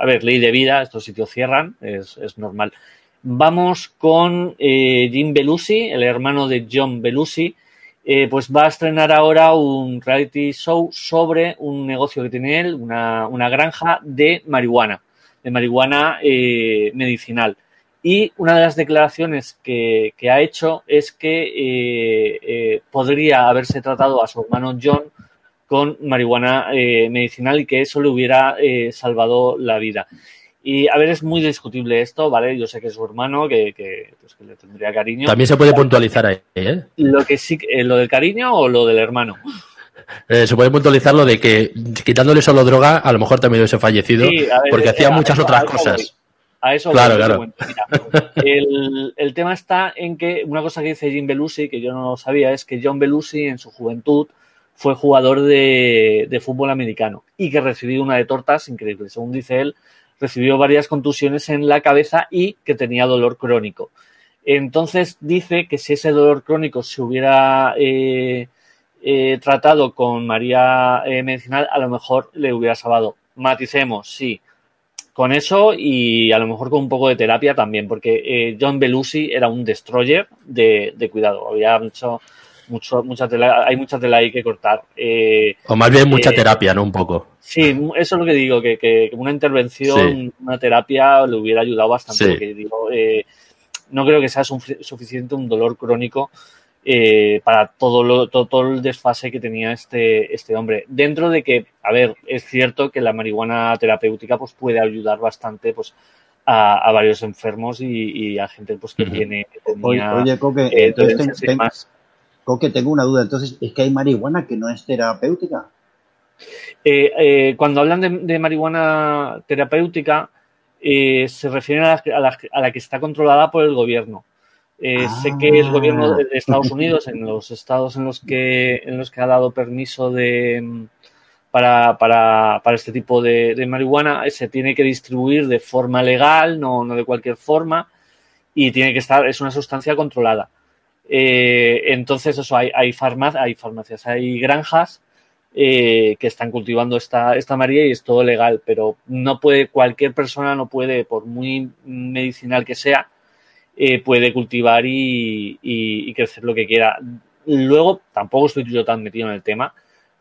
A ver, ley de vida, estos sitios cierran, es, es normal. Vamos con eh, Jim Belushi, el hermano de John Belushi, eh, pues va a estrenar ahora un reality show sobre un negocio que tiene él, una, una granja de marihuana, de marihuana eh, medicinal. Y una de las declaraciones que, que ha hecho es que eh, podría haberse tratado a su hermano John con marihuana eh, medicinal y que eso le hubiera eh, salvado la vida. Y a ver, es muy discutible esto, ¿vale? Yo sé que es su hermano, que, que, pues, que le tendría cariño. También se puede puntualizar ahí, ¿eh? Lo que sí, eh, lo del cariño o lo del hermano. Eh, se puede puntualizar lo de que quitándole solo droga, a lo mejor también hubiese fallecido, Sí, a ver, porque hacía a muchas otras a cosas. A eso Claro, claro. Mira, el, el tema está en que una cosa que dice Jim Belushi, que yo no sabía, es que John Belushi en su juventud fue jugador de, de fútbol americano y que recibió una de tortas increíble. Según dice él, recibió varias contusiones en la cabeza y que tenía dolor crónico. Entonces dice que si ese dolor crónico se hubiera eh, eh, tratado con María eh, Medicinal, a lo mejor le hubiera salvado. Maticemos, sí. Con eso y a lo mejor con un poco de terapia también, porque John Belushi era un destroyer de, de cuidado. Había mucho, mucho, mucha tela, hay mucha tela ahí que cortar. Eh, O más bien mucha eh, terapia, ¿no? Un poco. Sí, eso es lo que digo, que, que una intervención, una terapia le hubiera ayudado bastante. Sí. Porque digo, eh, no creo que sea sufi- suficiente un dolor crónico eh, para todo, lo, todo, todo el desfase que tenía este, este hombre. Dentro de que, a ver, es cierto que la marihuana terapéutica pues, puede ayudar bastante pues, a, a varios enfermos y, y a gente pues, que tiene que Oye, tenía, oye, Coque, eh, entonces dolencias ten- y demás. Coque, tengo una duda. Entonces, ¿es que hay marihuana que no es terapéutica? Eh, eh, cuando hablan de, de marihuana terapéutica, eh, se refieren a la, a la- a la que está controlada por el gobierno. Eh, Sé que el gobierno de de Estados Unidos, en los estados en los que, en los que ha dado permiso de, para, para, para este tipo de, de marihuana, eh, se tiene que distribuir de forma legal, no, no de cualquier forma, y tiene que estar, es una sustancia controlada. Eh, entonces, eso, hay, hay, hay farmacias, hay granjas eh, que están cultivando esta, esta María y es todo legal, pero no puede, cualquier persona no puede, por muy medicinal que sea, eh, puede cultivar y, crecer lo que quiera. Luego, tampoco estoy yo tan metido en el tema,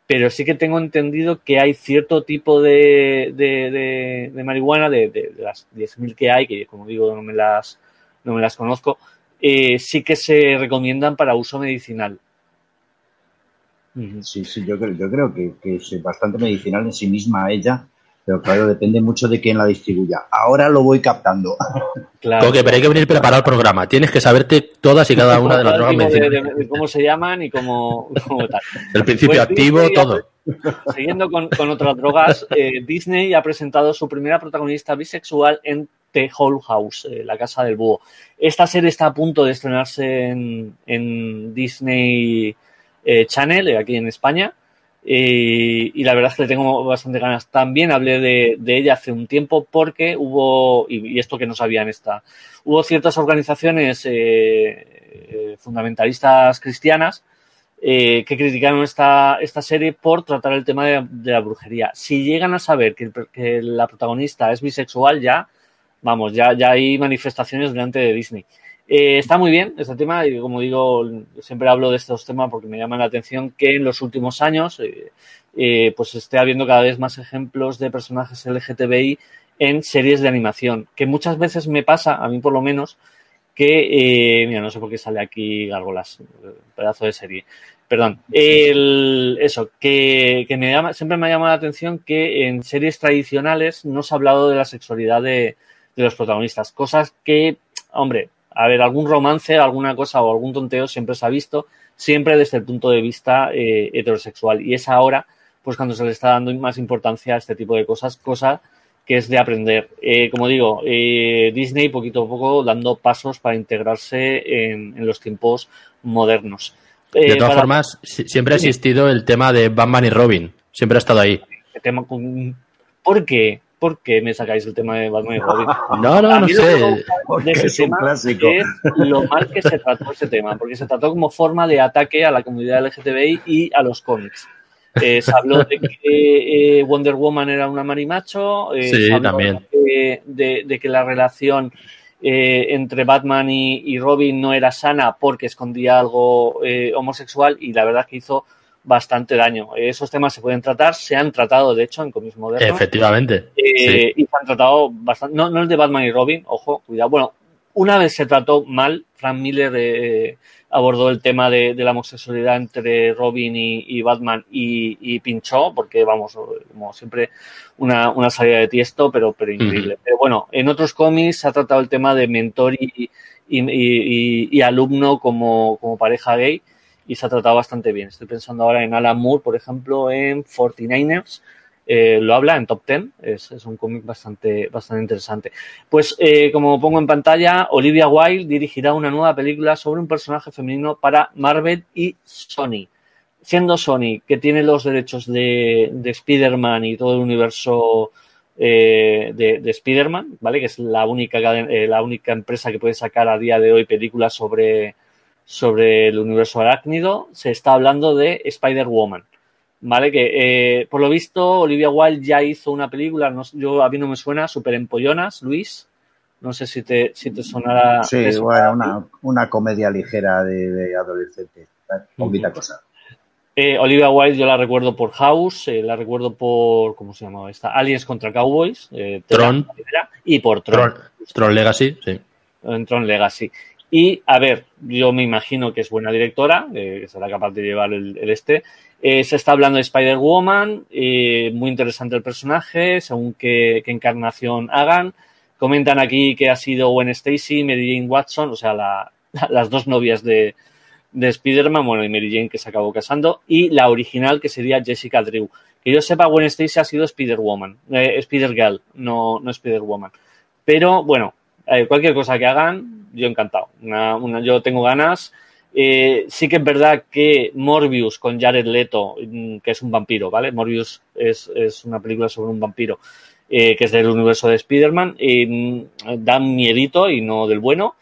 pero sí que tengo entendido que hay cierto tipo de, de, marihuana, de las 10.000 que hay, que como digo no me las, no me las conozco, eh, sí que se recomiendan para uso medicinal. Sí, sí, yo creo, yo creo que, que es bastante medicinal en sí misma ella, pero claro, depende mucho de quién la distribuya. Ahora lo voy captando. Claro. Coque, pero hay que venir preparado al programa. Tienes que saberte todas y cada una de las drogas de- medicinales. de- de cómo se llaman y cómo, cómo tal. El principio Pues activo, todo. Siguiendo con, con otras drogas, eh, Disney ha presentado su primera protagonista bisexual en The Whole House, eh, la casa del búho. Esta serie está a punto de estrenarse en, en Disney eh, Channel, aquí en España. Y la verdad es que le tengo bastante ganas. También hablé de, ella hace un tiempo porque hubo, y, esto que no sabían esta, hubo ciertas organizaciones fundamentalistas cristianas eh, que criticaron esta, esta serie por tratar el tema de, la brujería. Si llegan a saber que la protagonista es bisexual, ya, vamos, ya, ya hay manifestaciones delante de Disney. Eh, está muy bien este tema y como digo, siempre hablo de estos temas porque me llaman la atención que en los últimos años eh, eh, pues esté habiendo cada vez más ejemplos de personajes LGTBI en series de animación, que muchas veces me pasa, a mí por lo menos, que, eh, mira, no sé por qué sale aquí Gárgolas, pedazo de serie. Perdón, el, eso, que, que me llama, siempre me ha llamado la atención que en series tradicionales no se ha hablado de la sexualidad de, de los protagonistas, cosas que, hombre, a ver, algún romance, alguna cosa o algún tonteo siempre se ha visto, siempre desde el punto de vista eh, heterosexual. Y es ahora, pues cuando se le está dando más importancia a este tipo de cosas, cosa que es de aprender. Eh, como digo, eh, Disney poquito a poco dando pasos para integrarse en, en los tiempos modernos. De Eh, todas para- formas, si- siempre ha existido el tema de Batman y Robin. Siempre ha estado ahí. tema con- ¿Por qué? ¿Por qué me sacáis el tema de Batman y Robin? No, no, A no mí sé. de ese es un tema clásico. es lo mal que se trató ese tema, porque se trató como forma de ataque a la comunidad LGTBI y a los cómics. Eh, se habló de que eh, Wonder Woman era una marimacho, eh, Sí, se habló también. De, de- de que la relación eh, entre Batman y, y Robin no era sana porque escondía algo eh, homosexual y la verdad que hizo bastante daño. Esos temas se pueden tratar, se han tratado de hecho en cómics modernos. Efectivamente. Sí. Y se han tratado bastante. No, no el de Batman y Robin, ojo, cuidado. Bueno, una vez se trató mal, Frank Miller abordó el tema de, de la homosexualidad entre Robin y, y Batman y, y pinchó, porque vamos, como siempre, una, una salida de tiesto, pero, pero increíble. Pero bueno, en otros cómics se ha tratado el tema de mentor y, y, y- y- y alumno como, como pareja gay y se ha tratado bastante bien. Estoy pensando ahora en Alan Moore, por ejemplo, en 49ers. Eh, lo habla en Top 10, es, un cómic bastante, bastante interesante. Pues eh, como pongo en pantalla, Olivia Wilde dirigirá una nueva película sobre un personaje femenino para Marvel y Sony. Siendo Sony, que tiene los derechos de, de Spider-Man y todo el universo eh, de, de Spider-Man, ¿vale? Que es la única, eh, la única empresa que puede sacar a día de hoy películas sobre, sobre el universo arácnido, se está hablando de Spider-Woman. ¿Vale? Que eh, por lo visto Olivia Wilde ya hizo una película, no sé, yo a mí no me suena, Super Empollonas, Luis. No sé si te, si te sonará. Sí, bueno, una, una comedia ligera de, de adolescentes. Poquita cosa. Eh, Olivia Wilde yo la recuerdo por House, eh, la recuerdo por, ¿cómo se llamaba esta? Aliens contra Cowboys, eh, Tron. y por Tron, Tron, Tron Legacy, sí. en Tron Legacy. Y, a ver, yo me imagino que es buena directora, eh, que será capaz de llevar el, este. Eh, se está hablando de Spider-Woman, eh, muy interesante el personaje, según qué, qué encarnación hagan. Comentan aquí que ha sido Gwen Stacy, Mary Jane Watson, o sea, la- las dos novias de, de Spider-Man, bueno, y Mary Jane que se acabó casando, y la original que sería Jessica Drew. Que yo sepa, Gwen Stacy ha sido Spider-Woman, eh, Spider-Girl, no, no Spider-Woman. Pero bueno, eh, cualquier cosa que hagan, yo encantado. Una- una- yo tengo ganas. Eh, sí que es verdad que Morbius con Jared Leto, mm, que es un vampiro, ¿vale? Morbius es, es una película sobre un vampiro eh, que es del universo de Spider-Man, mm, da miedito y no del bueno.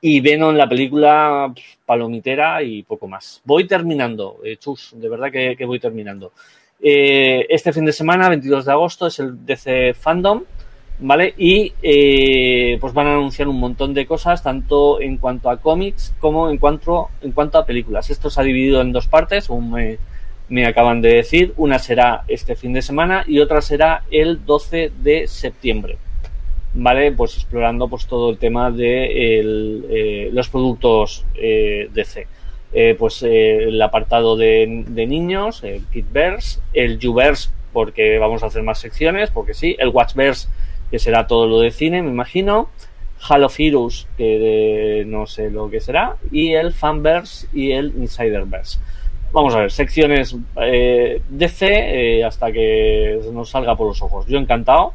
Y Venom, la película palomitera y poco más. Voy terminando, eh, chus, de verdad que, que voy terminando. Eh, este fin de semana, 22 de agosto, es el DC Fandom, ¿vale? Y eh, pues van a anunciar un montón de cosas, tanto en cuanto a cómics como en cuanto, en cuanto a películas. Esto se ha dividido en dos partes, según me, me acaban de decir. Una será este fin de semana y otra será el 12 de septiembre. ¿Vale? Pues explorando pues todo el tema de eh, los productos eh, DC. Eh, pues eh, el apartado de, de niños, el Kidverse, el Uverse, porque vamos a hacer más secciones, porque sí, el Watchverse, que será todo lo de cine, me imagino, Halo Virus, que de- no sé lo que será, y el Fanverse y el Insiderverse. Vamos a ver, secciones eh, DC eh, hasta que nos salga por los ojos. Yo encantado.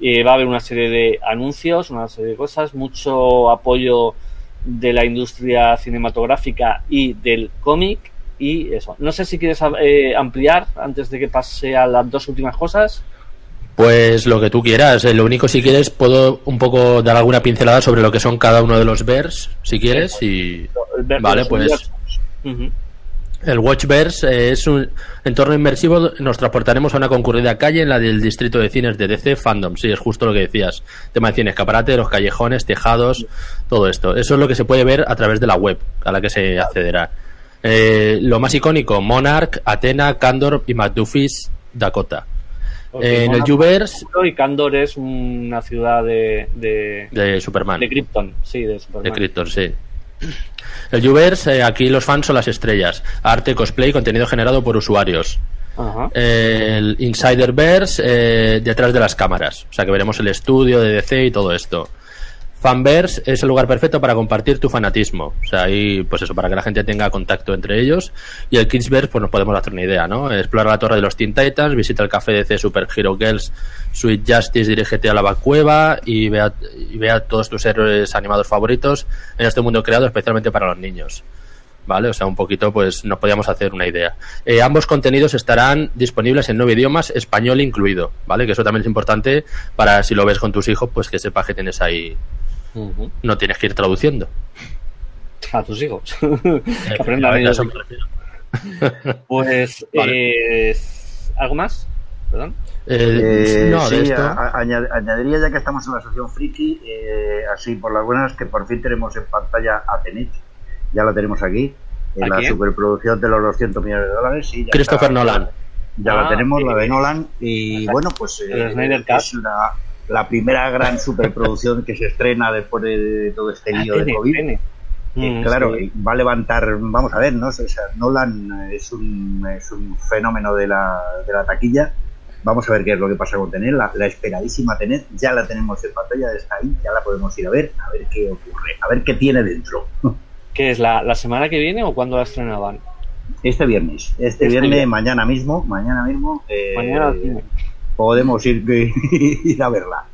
Eh, va a haber una serie de anuncios, una serie de cosas, mucho apoyo de la industria cinematográfica y del cómic y eso. No sé si quieres eh, ampliar antes de que pase a las dos últimas cosas. Pues lo que tú quieras. Eh, Lo único, si quieres, puedo un poco dar alguna pincelada sobre lo que son cada uno de los vers, si quieres. Y vale, pues el Watchverse eh, es un entorno inmersivo. Nos transportaremos a una concurrida calle en la del distrito de cines de DC Fandom. Sí, es justo lo que decías. Tema de cine, escaparate, los callejones, tejados, todo esto. Eso es lo que se puede ver a través de la web a la que se accederá. Eh, lo más icónico, Monarch, Athena, Candor y McDuffie's Dakota. Eh, en el Monarch Uverse Y Candor es una ciudad de, de, de Superman. de Krypton. Sí, de Superman. De Krypton, sí. El Uverse, eh, aquí los fans son las estrellas. Arte, cosplay, contenido generado por usuarios. Ajá. Eh, el Insiderverse, eh, detrás de las cámaras. O sea que veremos el estudio de DC y todo esto. Fanverse es el lugar perfecto para compartir tu fanatismo. O sea, ahí, pues eso, para que la gente tenga contacto entre ellos. Y el Kidsverse, pues nos podemos hacer una idea, ¿no? Explora la torre de los Teen Titans, visita el café DC Super Hero Girls, Sweet Justice, dirígete a la Bacueva y vea, y vea todos tus héroes animados favoritos en este mundo creado especialmente para los niños. ¿vale? O sea, un poquito, pues nos podíamos hacer una idea. Eh, ambos contenidos estarán disponibles en nueve idiomas, español incluido, ¿vale? Que eso también es importante para si lo ves con tus hijos, pues que sepas que tienes ahí. No tienes que ir traduciendo. A tus hijos. Eh, Que aprendan ellos. Pues, Vale. eh, ¿algo más? Perdón. Eh, no, sí, de esto. a- a- añad- añadiría ya que estamos en la asociación Friki, eh, así por las buenas, que por fin tenemos en pantalla a Tenet. Ya la tenemos aquí, en ¿A la quién? superproducción de los 200 millones de dólares. sí, ya Christopher está. Nolan. Ya Ah, la tenemos, sí. la de Nolan. Y bueno, pues eh, El Snyder Cut. es la, la primera gran superproducción que se estrena después de todo este lío de COVID. Que, Mm, claro, sí. va a levantar, vamos a ver, ¿no? O sea, Nolan es un, es un fenómeno de la, de la taquilla. Vamos a ver qué es lo que pasa con Tenet. La, la esperadísima Tenet ya la tenemos en pantalla, está ahí, ya la podemos ir a ver, a ver qué ocurre, a ver qué tiene dentro. ¿Qué es la, la semana que viene o cuándo la estrenaban? Este viernes, este, Este viernes, mañana mismo, mañana mismo, eh, Mañana. Podemos ir, ir a verla.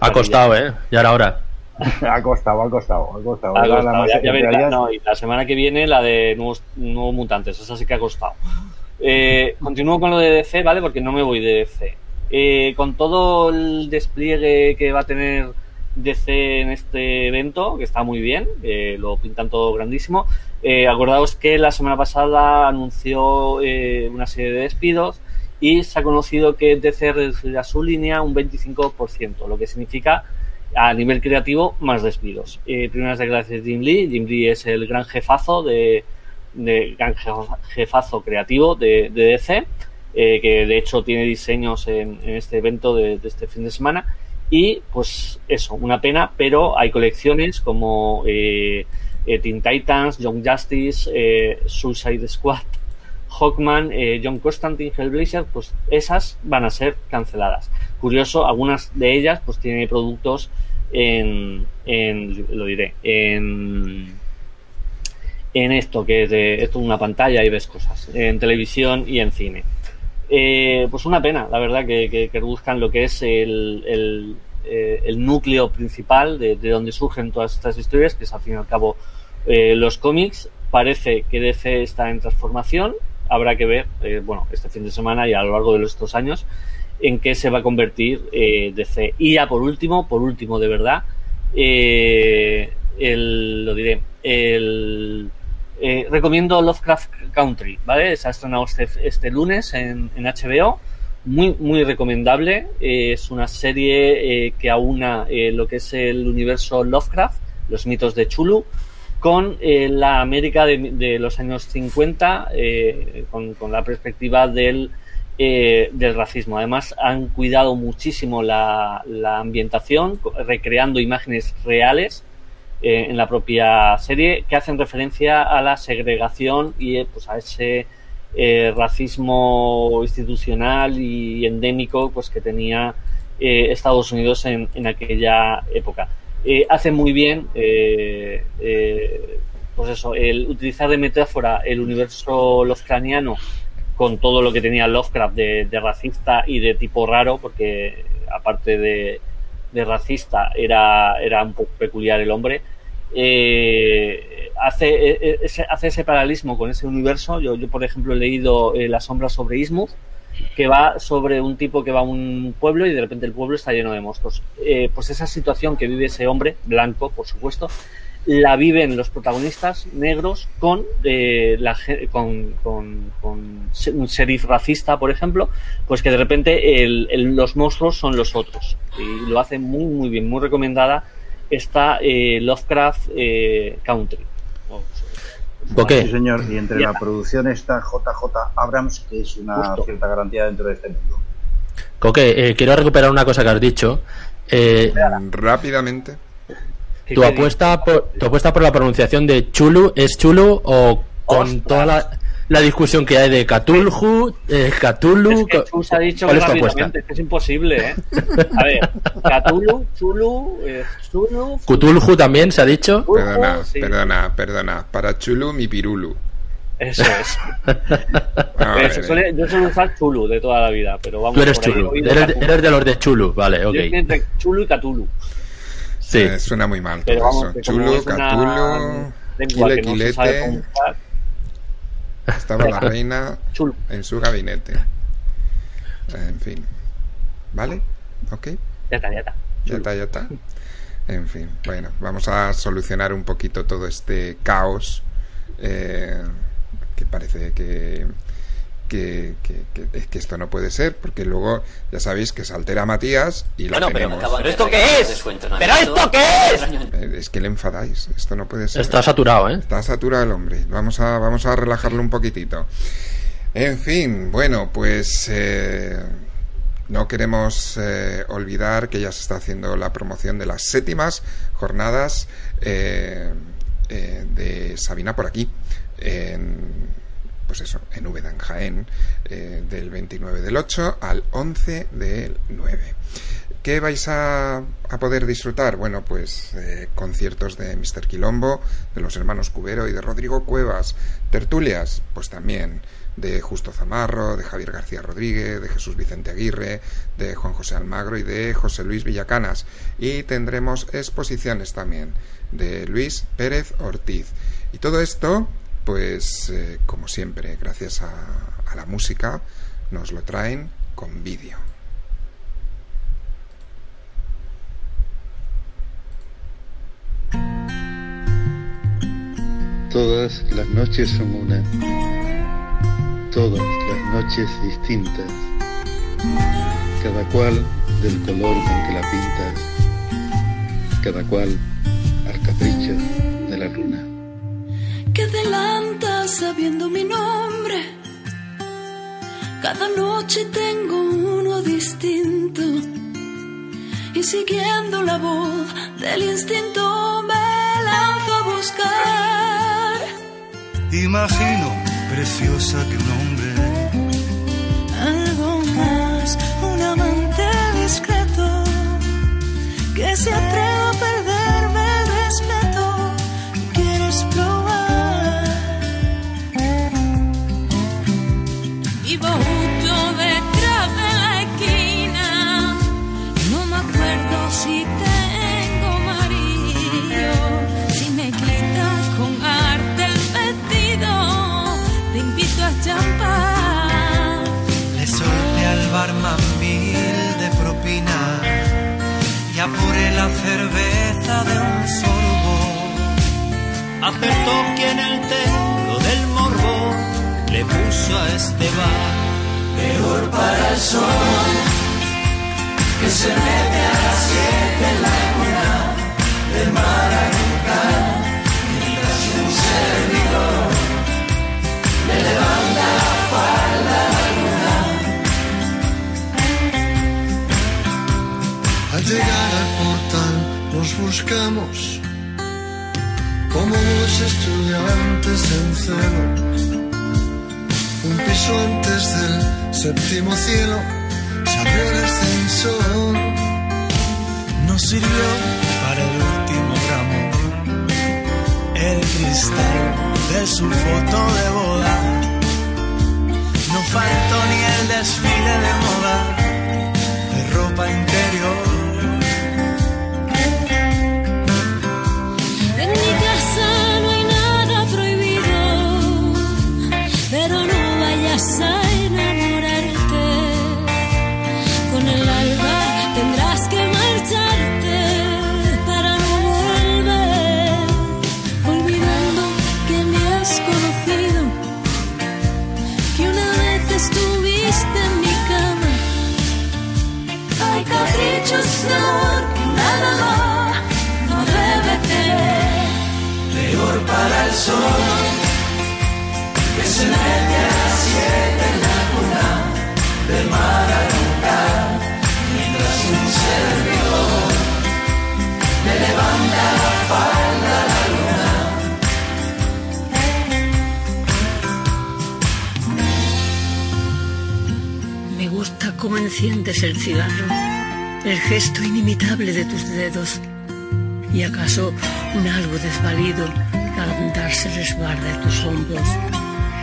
Ha costado, ¿eh? Ya era hora. ha costado, ha costado, ha costado. Ha Era la ya- ya no, y la semana que viene la de nuevos, nuevos mutantes, esa sí que ha costado. Eh, continúo con lo de DC, ¿vale? Porque no me voy de DC. Eh, con todo el despliegue que va a tener DC en este evento, que está muy bien, eh, lo pintan todo grandísimo. Eh, acordaos que la semana pasada anunció eh, una serie de despidos y se ha conocido que DC reducirá su línea un 25%, lo que significa a nivel creativo más despidos. Eh, primeras declaraciones de Jim Lee. Jim Lee es el gran jefazo de, de gran jefa- jefazo creativo de, DC, eh, que de hecho tiene diseños en, este evento de, este fin de semana. Y pues eso, una pena, pero hay colecciones como eh, eh, Teen Titans, Young Justice, Suicide Squad, Hawkman, eh, John Constantine, Hellblazer, pues esas van a ser canceladas. Curioso, algunas de ellas pues tienen productos en, en lo diré, en, en esto que es de esto es una pantalla y ves cosas, en televisión y en cine. Eh, pues una pena, la verdad, que, reduzcan lo que es el, eh, núcleo principal de, de donde surgen todas estas historias, que es al fin y al cabo eh, los cómics. Parece que DC está en transformación. Habrá que ver, eh, bueno, este fin de semana y a lo largo de estos años, en qué se va a convertir eh. Y ya por último, por último, de verdad, eh, el, lo diré, eh, recomiendo Lovecraft Country, ¿vale? Se ha estrenado este, este lunes en, en HBO. Muy, muy recomendable. Eh, es una serie eh, que aúna lo que es el universo Lovecraft, los mitos de Chulu, con eh, la América de, de los años 50, eh, con, la perspectiva del, eh, del racismo. Además, han cuidado muchísimo la, ambientación, recreando imágenes reales en la propia serie que hacen referencia a la segregación y pues a ese racismo institucional y endémico pues que tenía Estados Unidos en aquella época. Eh, hace muy bien eh, eh, pues eso, el utilizar de metáfora el universo lovecraftiano con todo lo que tenía Lovecraft de, racista y de tipo raro, porque aparte de, racista era, era un poco peculiar el hombre, eh, hace, eh, ese, hace ese paralelismo con ese universo. Yo, yo por ejemplo, he leído eh, La sombra sobre Ismuth, que va sobre un tipo que va a un pueblo y de repente el pueblo está lleno de monstruos. Eh, pues esa situación que vive ese hombre, blanco, por supuesto, la viven los protagonistas negros con, eh, la, con, un sheriff racista, por ejemplo, pues que de repente el- los monstruos son los otros. Y lo hace muy, muy bien, muy recomendada esta eh, Lovecraft Country. Ok. Sí, señor. Y entre Ya. la producción está JJ Abrams, que es una Justo. cierta garantía dentro de este mundo. Coque, eh, quiero recuperar una cosa que has dicho. Eh, Rápidamente. ¿Qué ¿Tu queréis? apuesta, por, ¿Tu apuesta por la pronunciación de Chulu es Chulu o con Ostras. toda la, la discusión que hay de Catulhu, eh, Catulu? Es que Chus ha dicho ¿Cuál que es tu apuesta? rápidamente, es que es imposible, ¿eh? A ver, Cthulhu, Chulu, eh, Chulu, Cthulhu también se ha dicho. Perdona, sí. perdona, perdona. Para Chulu, mi pirulu. Eso es. Eso, suele- yo suelo usar Chulu de toda la vida, pero vamos Tú eres Chulu. Eres, Cthulhu. eres de los de Chulu, vale, ok. Entre Chulu y Cthulhu. Sí. eh, suena muy mal Pero todo vamos, eso. Chulu, lengua Quile, que no se sabe quilete. cómo usar. Estaba la reina Chulo. en su gabinete. En fin. ¿Vale? ¿Ok? Ya está, ya está. Ya está, ya está. En fin, bueno, vamos a solucionar un poquito todo este caos eh, que parece que, que, que, que- es que esto no puede ser, porque luego ya sabéis que se altera Matías y la Bueno, pero, tenemos. ¿pero esto qué es? ¿Pero esto qué es? Eh, Es que le enfadáis, esto no puede ser. Está saturado, ¿eh? Está saturado el hombre. Vamos a, vamos a relajarlo un poquitito. En fin, bueno, pues eh, no queremos eh, olvidar que ya se está haciendo la promoción de las séptimas jornadas eh, eh, de Sabina por aquí. En, pues eso, en Úbeda, en Jaén, eh, del 29 del 8 al 11 del 9. ¿Qué vais a, a poder disfrutar? Bueno, pues eh, conciertos de Mr. Quilombo, de los hermanos Cubero y de Rodrigo Cuevas. Tertulias, pues también de Justo Zamarro, de Javier García Rodríguez, de Jesús Vicente Aguirre, de Juan José Almagro y de José Luis Villacanas. Y tendremos exposiciones también de Luis Pérez Ortiz. Y todo esto, pues eh, como siempre, gracias a, a la música, nos lo traen con vídeo. Todas las noches son una. Todas las noches distintas. Cada cual del color con que la pintas. Cada cual al capricho de la luna. Que adelanta sabiendo mi nombre. Cada noche tengo uno distinto. Y siguiendo la voz del instinto me lanzo a buscar. Imagino, preciosa que un hombre Algo más, un amante discreto que se atreva Acertó quien el tengo del morbo le puso a este bar. Peor para el sol que se mete a las siete en la luna del mar a nunca mientras un servidor le levanta la falda a la luna. Al llegar al portal nos buscamos como dos estudiantes en celo. Un piso antes del séptimo cielo se abrió el ascensor. Nos sirvió para el último gramo el cristal de su foto de boda. No faltó ni el desfile de moda de ropa amor que nada más no debe tener. Peor para el sol que se mete a las siete en la luna del mar a nunca mientras un servidor le levanta la falda a la luna. Me gusta cómo enciendes el cigarro, el gesto inimitable de tus dedos y acaso un algo desvalido al andar se resguarda de tus hombros.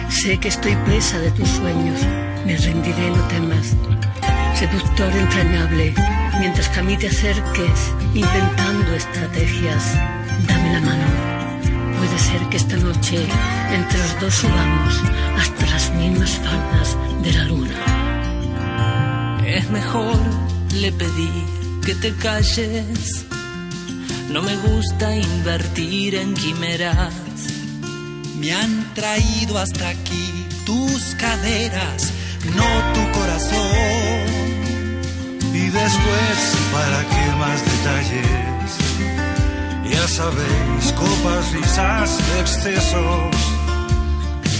Sé que estoy presa de tus sueños, me rendiré, no temas. Seductor entrañable, mientras que a mí te acerques, inventando estrategias, dame la mano. puede ser que esta noche entre los dos subamos hasta las mismas faldas de la luna. Es mejor, le pedí que te calles. No me gusta invertir en quimeras. Me han traído hasta aquí tus caderas, no tu corazón. Y después, ¿para qué más detalles? Ya sabéis, copas, risas, excesos.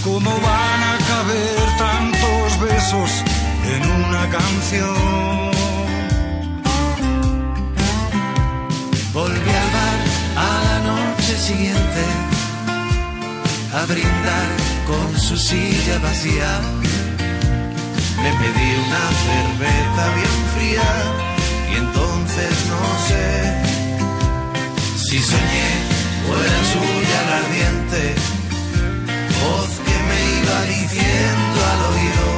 ¿Cómo van a caber tantos besos en una canción? Volví al bar a la noche siguiente a brindar con su silla vacía. Me pedí una cerveza bien fría y entonces no sé si soñé o era suya la ardiente voz que me iba diciendo al oído.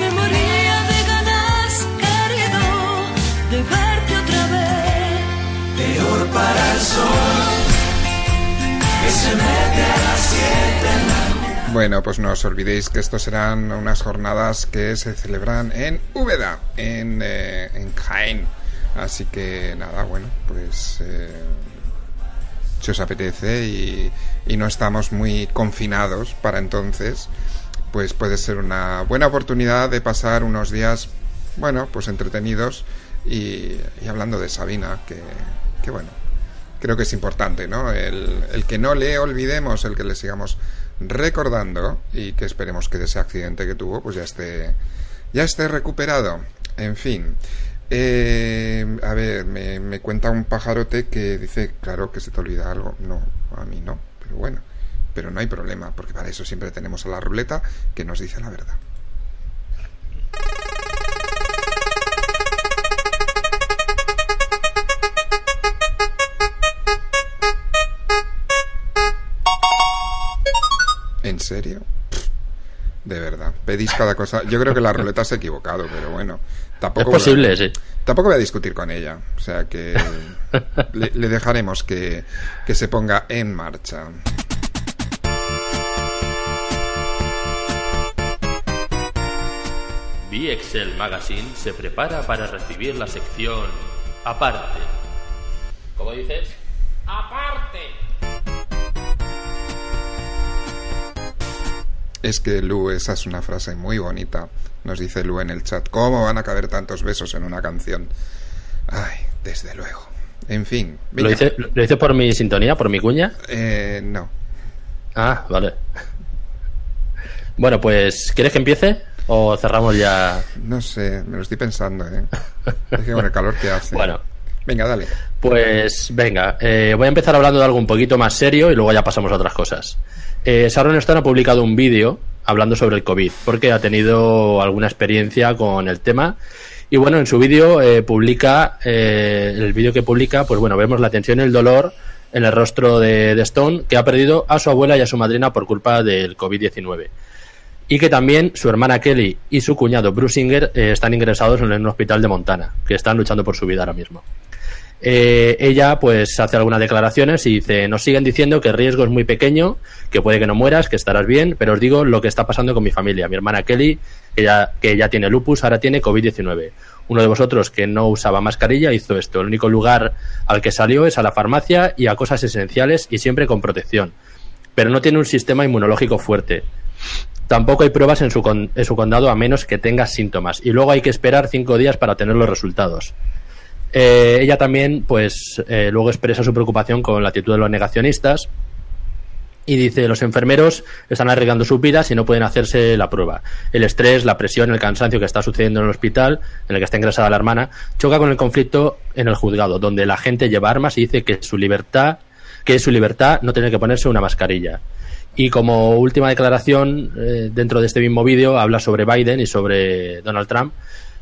Me moría para el sol las siete en Bueno, pues no os olvidéis que estos serán unas jornadas que se celebran en Úbeda, en, eh, en Jaén. Así que nada, bueno, pues eh, si os apetece y, y no estamos muy confinados para entonces, pues puede ser una buena oportunidad de pasar unos días, bueno, pues entretenidos y, y hablando de Sabina, que, que bueno, creo que es importante, ¿no? El, que no le olvidemos, el que le sigamos recordando y que esperemos que de ese accidente que tuvo, pues ya esté, ya esté recuperado. En fin. Eh, a ver, me, me cuenta un pajarote que dice, claro, que se te olvida algo. No, a mí no, pero bueno. Pero no hay problema, porque para eso siempre tenemos a la ruleta que nos dice la verdad. Serio? Pff, De verdad, pedís cada cosa. Yo creo que la ruleta se ha equivocado, pero bueno. Tampoco Es posible, voy a- sí. Tampoco voy a discutir con ella. O sea que le, le dejaremos que, que se ponga en marcha. VXL Magazine se prepara para recibir la sección aparte. ¿Cómo dices? Aparte. Es que Lu, esa es una frase muy bonita. Nos dice Lu en el chat. ¿Cómo van a caber tantos besos en una canción? Ay, desde luego. En fin. ¿Lo venga. dice, ¿Lo dice por mi sintonía, por mi cuña? Eh, no. Ah, vale. Bueno, pues, ¿quieres que empiece? ¿O cerramos ya? No sé, me lo estoy pensando, ¿eh? Es que con el calor que hace. Bueno. Venga, dale. Pues venga, eh, voy a empezar hablando de algo un poquito más serio y luego ya pasamos a otras cosas. Eh, Sharon Stone ha publicado un vídeo hablando sobre el COVID, porque ha tenido alguna experiencia con el tema. Y bueno, en su vídeo eh, publica, eh, el vídeo que publica, pues bueno, vemos la tensión y el dolor en el rostro de, Stone, que ha perdido a su abuela y a su madrina por culpa del COVID-19 y que también su hermana Kelly y su cuñado Bruce Singer eh, están ingresados en un hospital de Montana, que están luchando por su vida ahora mismo. Eh, ella pues hace algunas declaraciones y dice, nos siguen diciendo que el riesgo es muy pequeño, que puede que no mueras, que estarás bien, pero os digo lo que está pasando con mi familia. Mi hermana Kelly, que ya, que ya tiene lupus, ahora tiene COVID-19. Uno de vosotros que no usaba mascarilla hizo esto. El único lugar al que salió es a la farmacia y a cosas esenciales y siempre con protección. Pero no tiene un sistema inmunológico fuerte. Tampoco hay pruebas en su, con- en su condado a menos que tenga síntomas. Y luego hay que esperar cinco días para tener los resultados. Eh, ella también, pues, eh, luego expresa su preocupación con la actitud de los negacionistas y dice, los enfermeros están arriesgando sus vidas y no pueden hacerse la prueba. El estrés, la presión, el cansancio que está sucediendo en el hospital, en el que está ingresada la hermana, choca con el conflicto en el juzgado, donde la gente lleva armas y dice que su libertad, que es su libertad no tener que ponerse una mascarilla. Y como última declaración, eh, dentro de este mismo vídeo, habla sobre Biden y sobre Donald Trump.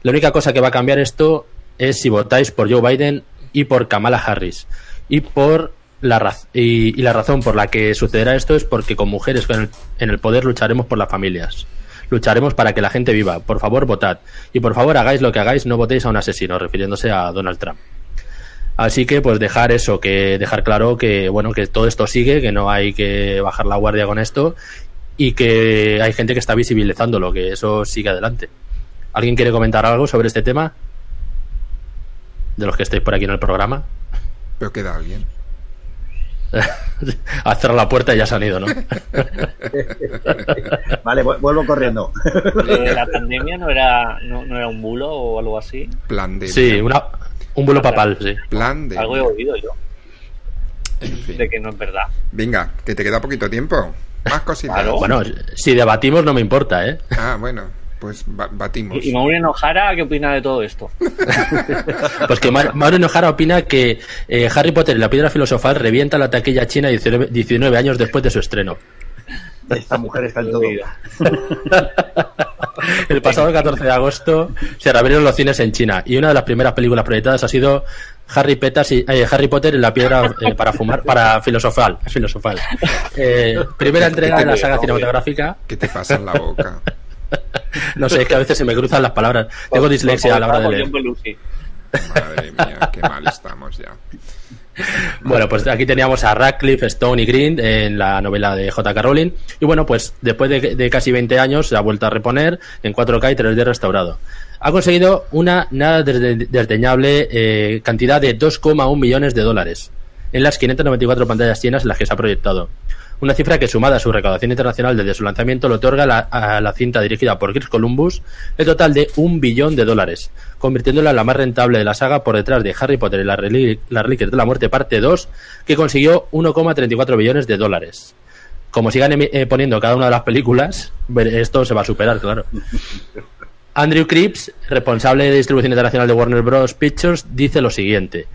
La única cosa que va a cambiar esto es si votáis por Joe Biden y por Kamala Harris. Y por la y, y la razón por la que sucederá esto es porque con mujeres en el, en el poder lucharemos por las familias. Lucharemos para que la gente viva. Por favor, votad. Y por favor, hagáis lo que hagáis, no votéis a un asesino, refiriéndose a Donald Trump. Así que pues dejar eso, que dejar claro que bueno, que todo esto sigue, que no hay que bajar la guardia con esto y que hay gente que está visibilizándolo, que eso sigue adelante. ¿Alguien quiere comentar algo sobre este tema? De los que estáis por aquí en el programa. Pero queda alguien. ha cerrado la puerta y ya se han ido, ¿no? vale, vu- vuelvo corriendo. Eh, la pandemia no era, no, no era un bulo o algo así. Plan de. Sí, una, un bulo papal, sí. Plan de. Algo he oído yo. De que no es verdad. Venga, que te queda poquito tiempo. Más cositas. Bueno, si debatimos no me importa, ¿eh? Ah, bueno, pues ba- batimos. ¿Y Maureen O'Hara qué opina de todo esto? Pues que Ma- Mauro Ojara opina que eh, Harry Potter y la piedra filosofal revienta la taquilla china 19, 19 años después de su estreno. Esta mujer está en todo. El pasado 14 de agosto se reabrieron los cines en China y una de las primeras películas proyectadas ha sido Harry, Petas y, eh, Harry Potter y la piedra eh, para fumar, para filosofal. filosofal. Eh, primera entrega de la saga cinematográfica. ¿Qué te pasa en la boca? No sé, es que a veces se me cruzan las palabras. Tengo dislexia a la hora de leer. Madre mía, qué mal estamos ya. Bueno, pues aquí teníamos a Radcliffe, Stone y Green en la novela de J.K. Rowling. Y bueno, pues después de, de casi 20 años se ha vuelto a reponer en 4K y 3D restaurado. Ha conseguido una nada desde- desdeñable eh, cantidad de 2,1 millones de dólares en las 594 pantallas llenas en las que se ha proyectado. Una cifra que sumada a su recaudación internacional desde su lanzamiento le otorga a la cinta dirigida por Chris Columbus el total de un billón de dólares, convirtiéndola en la más rentable de la saga por detrás de Harry Potter y las Reli- las Reliquias de la Muerte parte 2, que consiguió 1,34 billones de dólares. Como sigan eh, poniendo cada una de las películas, esto se va a superar, claro. Andrew Cripps, responsable de distribución internacional de Warner Bros. Pictures, dice lo siguiente.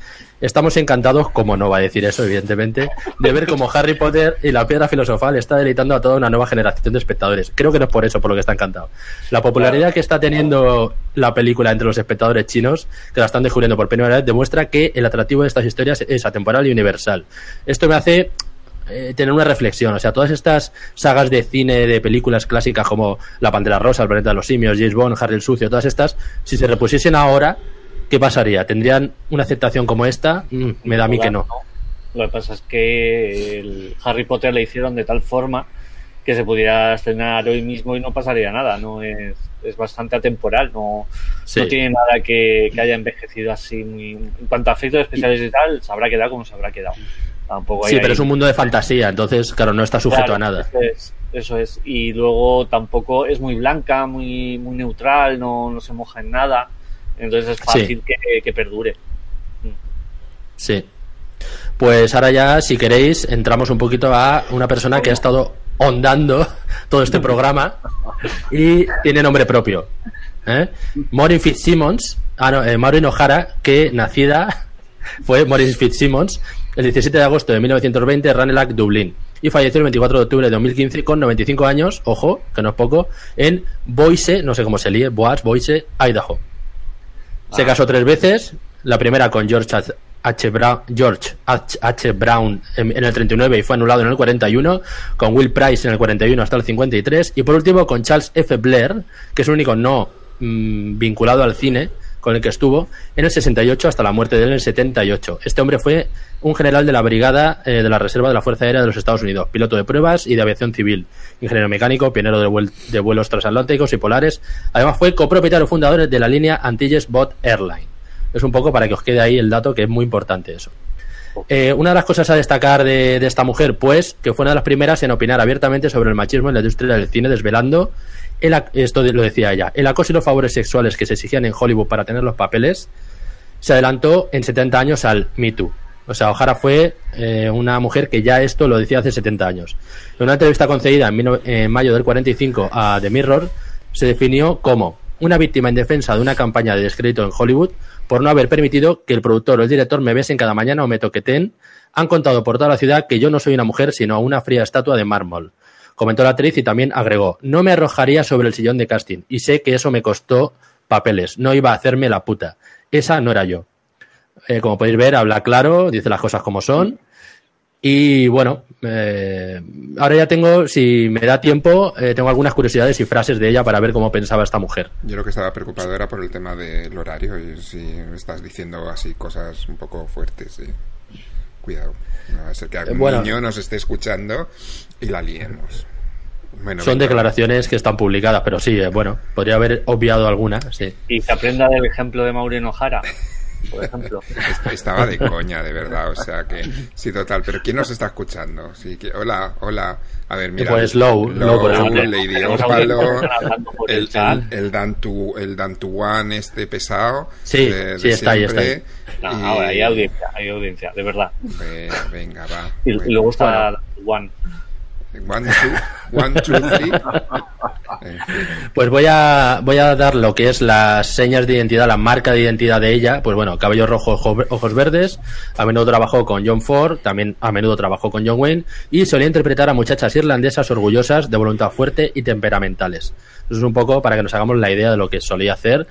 Estamos encantados, como no va a decir eso, evidentemente, de ver cómo Harry Potter y la piedra filosofal está deleitando a toda una nueva generación de espectadores. Creo que no es por eso por lo que está encantado. La popularidad que está teniendo la película entre los espectadores chinos, que la están descubriendo por primera vez, demuestra que el atractivo de estas historias es atemporal y universal. Esto me hace eh, tener una reflexión. O sea, todas estas sagas de cine, de películas clásicas como La Pantera Rosa, El Planeta de los Simios, James Bond, Harry el Sucio, todas estas, si se repusiesen ahora, ¿qué pasaría? ¿Tendrían una aceptación como esta? Mm, me da a mí que no. Lo que pasa es que el Harry Potter le hicieron de tal forma que se pudiera estrenar hoy mismo y no pasaría nada. No es, es bastante atemporal, no, Sí. no tiene nada que, que haya envejecido así. muy- en cuanto a efectos especiales y tal, se habrá quedado como se habrá quedado. Tampoco hay Sí, pero es un mundo de fantasía, entonces, claro, no está sujeto Claro, a nada. Eso es, eso es. Y luego tampoco es muy blanca, muy, muy neutral, no, no se moja en nada. Entonces es Sí. fácil que, que perdure. Sí. Pues ahora ya, si queréis, entramos un poquito a una persona que ha estado ondando todo este programa y tiene nombre propio. ¿eh? Maureen Fitzsimmons, ah, no, eh, Maureen O'Hara, que nacida fue Maureen Fitzsimmons el 17 de agosto de 1920 en Ranelagh, Dublín, y falleció el 24 de octubre de 2015 con 95 años, ojo, que no es poco, en Boise, no sé cómo se lee, Boise, Idaho. Se Ah. casó tres veces, la primera con George H. H. Brown, George H. H. Brown en, en el 39 y fue anulado en el 41, con Will Price en el 41 hasta el 53 y por último con Charles F. Blair, que es el único no mm, vinculado al cine con el que estuvo en el 68 hasta la muerte de él en el 78. Este hombre fue un general de la brigada eh, de la Reserva de la Fuerza Aérea de los Estados Unidos, piloto de pruebas y de aviación civil, ingeniero mecánico, pionero de, vuel- de vuelos transatlánticos y polares. Además fue copropietario fundador de la línea Antilles Bot Airline. Es un poco para que os quede ahí el dato, que es muy importante eso. Eh, una de las cosas a destacar de, de esta mujer, pues, que fue una de las primeras en opinar abiertamente sobre el machismo en la industria del cine, desvelando, esto lo decía ella, el acoso y los favores sexuales que se exigían en Hollywood para tener los papeles, se adelantó en 70 años al Me Too. O sea, O'Hara fue eh, una mujer que ya esto lo decía hace 70 años. En una entrevista concedida en, mayo del 45 a The Mirror, se definió como una víctima en defensa de una campaña de descrédito en Hollywood por no haber permitido que el productor o el director me besen cada mañana o me toqueten. Han contado por toda la ciudad que yo no soy una mujer, sino una fría estatua de mármol. Comentó la actriz y también agregó, no me arrojaría sobre el sillón de casting y sé que eso me costó papeles, no iba a hacerme la puta. Esa no era yo. Eh, como podéis ver, habla claro, dice las cosas como son. Y bueno, Eh, ahora ya tengo, si me da tiempo, eh, tengo algunas curiosidades y frases de ella para ver cómo pensaba esta mujer. Yo lo que estaba preocupado era por el tema del horario y si estás diciendo así cosas un poco fuertes. Cuidado, no va a ser que algún Eh, bueno. niño nos esté escuchando y la liemos. Bueno, Son venga. declaraciones que están publicadas, pero sí, eh, bueno, podría haber obviado alguna, sí. Y se aprenda del ejemplo de Maureen O'Hara, por ejemplo. Est- Estaba de coña, de verdad. O sea que, sí, total. Pero ¿quién nos está escuchando? Sí, que, hola, hola. A ver, mira. Pues Low, Low, por ejemplo. Lady por el el, el, el Dan Tu- el Dan Tuan este pesado. Sí, de- sí, de está ahí, está siempre. No, Y- ahora hay audiencia, hay audiencia, de verdad. Venga, venga, va. Y, y Bueno. luego está One. One, two, one, two, three. Pues voy a, voy a dar lo que es las señas de identidad, la marca de identidad de ella. Pues bueno, cabello rojo, ojo- ojos verdes. A menudo trabajó con John Ford, también a menudo trabajó con John Wayne. Y solía interpretar a muchachas irlandesas orgullosas, de voluntad fuerte y temperamentales. Eso es un poco para que nos hagamos la idea de lo que solía hacer.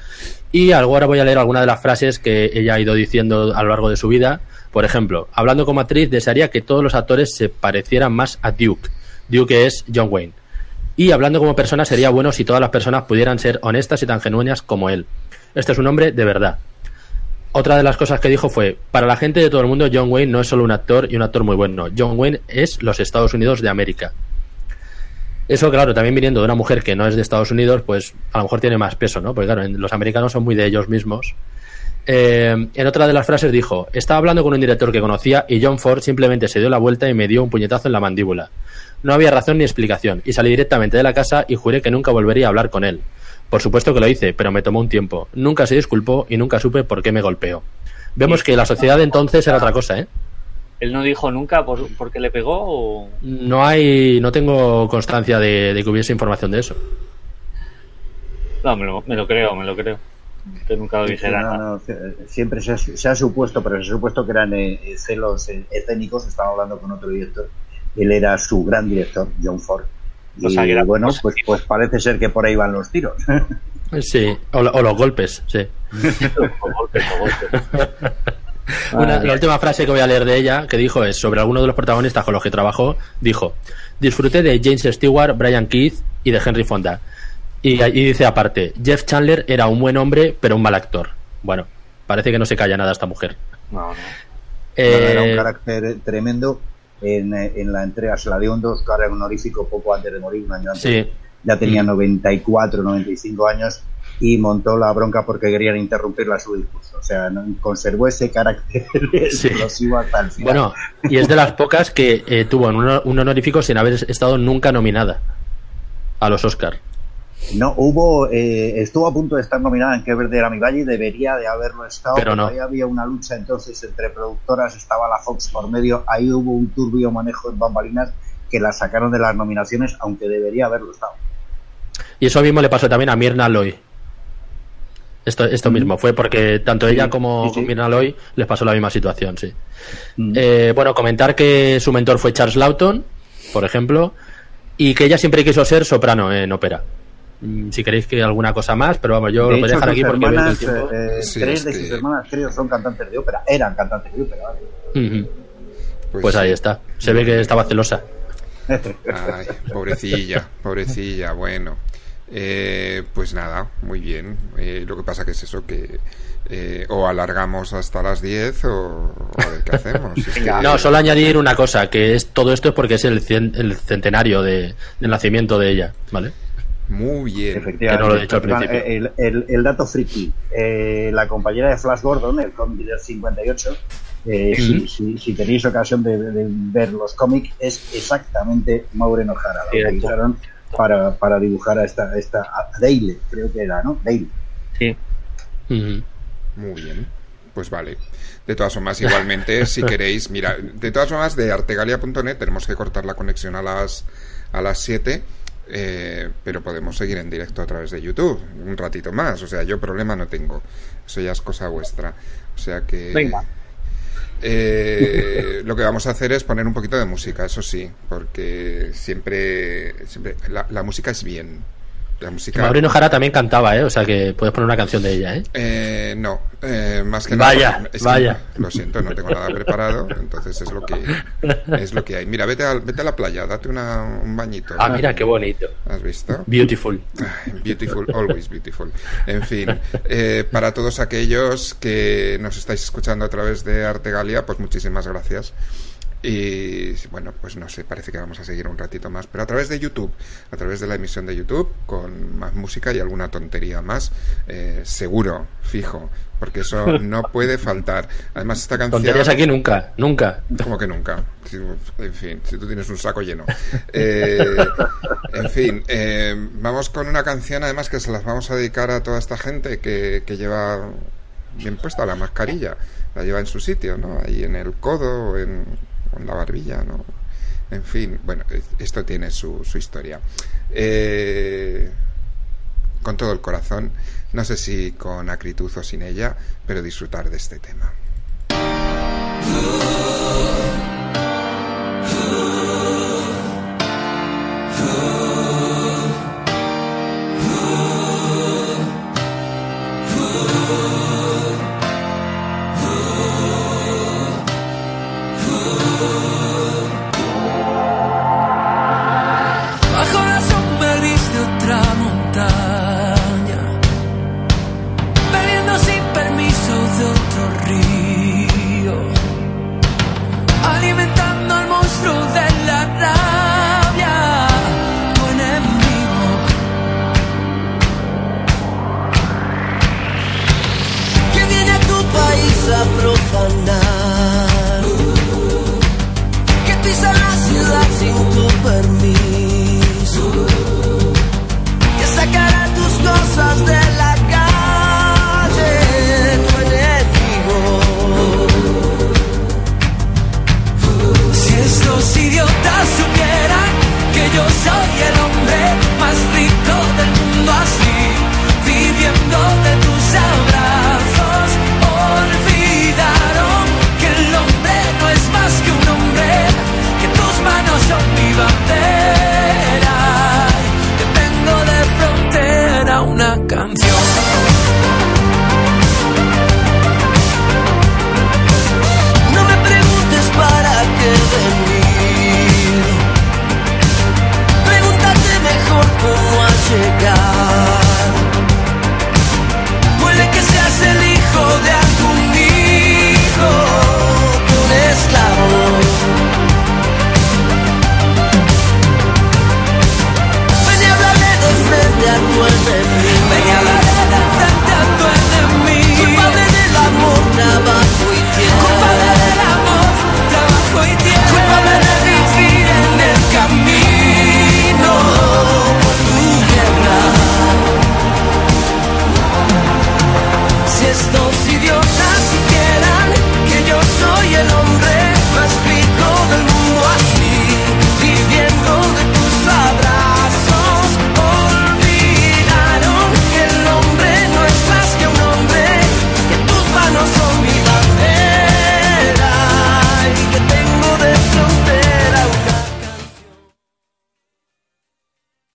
Y ahora voy a leer algunas de las frases que ella ha ido diciendo a lo largo de su vida. Por ejemplo, hablando como actriz, desearía que todos los actores se parecieran más a Duke. Duke es John Wayne. Y hablando como persona, sería bueno si todas las personas pudieran ser honestas y tan genuinas como él. Este es un hombre de verdad. Otra de las cosas que dijo fue, para la gente de todo el mundo, John Wayne no es solo un actor y un actor muy bueno. John Wayne es los Estados Unidos de América. Eso, claro, también viniendo de una mujer que no es de Estados Unidos, pues a lo mejor tiene más peso, ¿no? Porque claro, los americanos son muy de ellos mismos. Eh, en otra de las frases dijo, estaba hablando con un director que conocía y John Ford simplemente se dio la vuelta y me dio un puñetazo en la mandíbula. No había razón ni explicación y salí directamente de la casa y juré que nunca volvería a hablar con él. Por supuesto que lo hice, pero me tomó un tiempo. Nunca se disculpó y nunca supe por qué me golpeó. Vemos que la sociedad de entonces era otra cosa, ¿eh? Él no dijo nunca por, por qué le pegó o... No hay, no tengo constancia de, de que hubiese información de eso. No, me lo, me lo creo, me lo creo. Que nunca lo dijera. no, no, eh, siempre se ha, se ha supuesto, pero se ha supuesto que eran eh, eh, celos eh, escénicos. Estaba hablando con otro director. Él era su gran director, John Ford. Y O sea, que era- bueno, o sea, pues, pues parece ser que por ahí van los tiros. Sí, o, lo- o los golpes, sí. Una- la última frase que voy a leer de ella, que dijo es sobre alguno de los protagonistas con los que trabajó, dijo, disfruté de James Stewart, Brian Keith y de Henry Fonda. Y, y dice aparte, Jeff Chandler era un buen hombre, pero un mal actor. Bueno, parece que no se calla nada esta mujer. No, no. Era un Eh, carácter tremendo. En, en la entrega se la dio un Oscar honorífico poco antes de morir, un año antes. Sí. Ya tenía Mm. 94, 95 años y montó la bronca porque querían interrumpirla su discurso. O sea, conservó ese carácter explosivo hasta el final. bueno, y es de las pocas que eh, tuvo un, un honorífico sin haber estado nunca nominada a los Oscar. No, hubo, eh, estuvo a punto de estar nominada en Que Verde era mi valle, debería de haberlo estado, Pero no. ahí había una lucha entonces entre productoras, estaba la Fox por medio, ahí hubo un turbio manejo en bambalinas que la sacaron de las nominaciones, aunque debería haberlo estado. Y eso mismo le pasó también a Mirna Loy. Esto, esto mismo fue porque tanto ella como con Mirna Loy les pasó la misma situación, sí. Eh, bueno, comentar que su mentor fue Charles Lawton, por ejemplo, y que ella siempre quiso ser soprano en ópera. Mm, Si queréis que alguna cosa más, pero vamos, yo de lo voy a dejar aquí porque que el hermanas, tiempo- eh, Sí, tres es de que- sus hermanas creo son cantantes de ópera, eran cantantes de ópera. vale. Ujú. Pues, ahí está. Se ve que estaba celosa. Ay, pobrecilla, pobrecilla, bueno. Eh, pues nada, muy bien. Eh, lo que pasa que es eso que eh, o alargamos hasta las 10 o, o a ver qué hacemos. Es que- No, solo añadir una cosa, que es todo esto es porque es el, cien- el centenario de, del nacimiento de ella, ¿vale? Muy bien. Que no lo he dicho al Perdón, principio. El, el- el dato friki, eh, la compañera de Flash Gordon, el cómic del 58, eh, si, Ujú. si- si tenéis ocasión de, de ver los cómics, es exactamente Maureen O'Hara, la utilizaron para, para dibujar a esta, a esta a Dale, creo que era, ¿no? Dale. Sí. Muy bien. Pues vale. De todas formas, igualmente, si queréis, mira, de todas formas, de artegalia.net tenemos que cortar la conexión a las a las 7, eh, pero podemos seguir en directo a través de YouTube un ratito más. O sea, yo problema no tengo. Eso ya es cosa vuestra. O sea que. Venga. Eh, lo que vamos a hacer es poner un poquito de música, eso sí, porque siempre, siempre la, la música es bien. La música... O'Hara también cantaba, ¿eh? O sea que puedes poner una canción de ella, ¿eh? Eh, no, eh, más que Vaya, nada. que, vaya. lo siento, no tengo nada preparado, entonces es lo que es lo que hay. Mira, vete a, vete a la playa, date una, un bañito. Ah, mira, qué bonito. ¿Has visto? Beautiful. Beautiful, always beautiful. En fin, eh, para todos aquellos que nos estáis escuchando a través de Artegalia, pues muchísimas gracias. Y bueno, pues no sé, parece que vamos a seguir un ratito más, pero a través de YouTube, a través de la emisión de YouTube, con más música y alguna tontería más, eh, seguro, fijo, porque eso no puede faltar. Además, esta canción. Tonterías aquí nunca, nunca. Como que nunca. En fin, si tú tienes un saco lleno. Eh, en fin, eh, vamos con una canción además que se las vamos a dedicar a toda esta gente que, que lleva bien puesta la mascarilla. La lleva en su sitio, ¿no? Ahí en el codo en, en la barbilla, ¿no? En fin, bueno, esto tiene su, historia. Eh, con todo el corazón, no sé si con acritud o sin ella, pero disfrutar de este tema.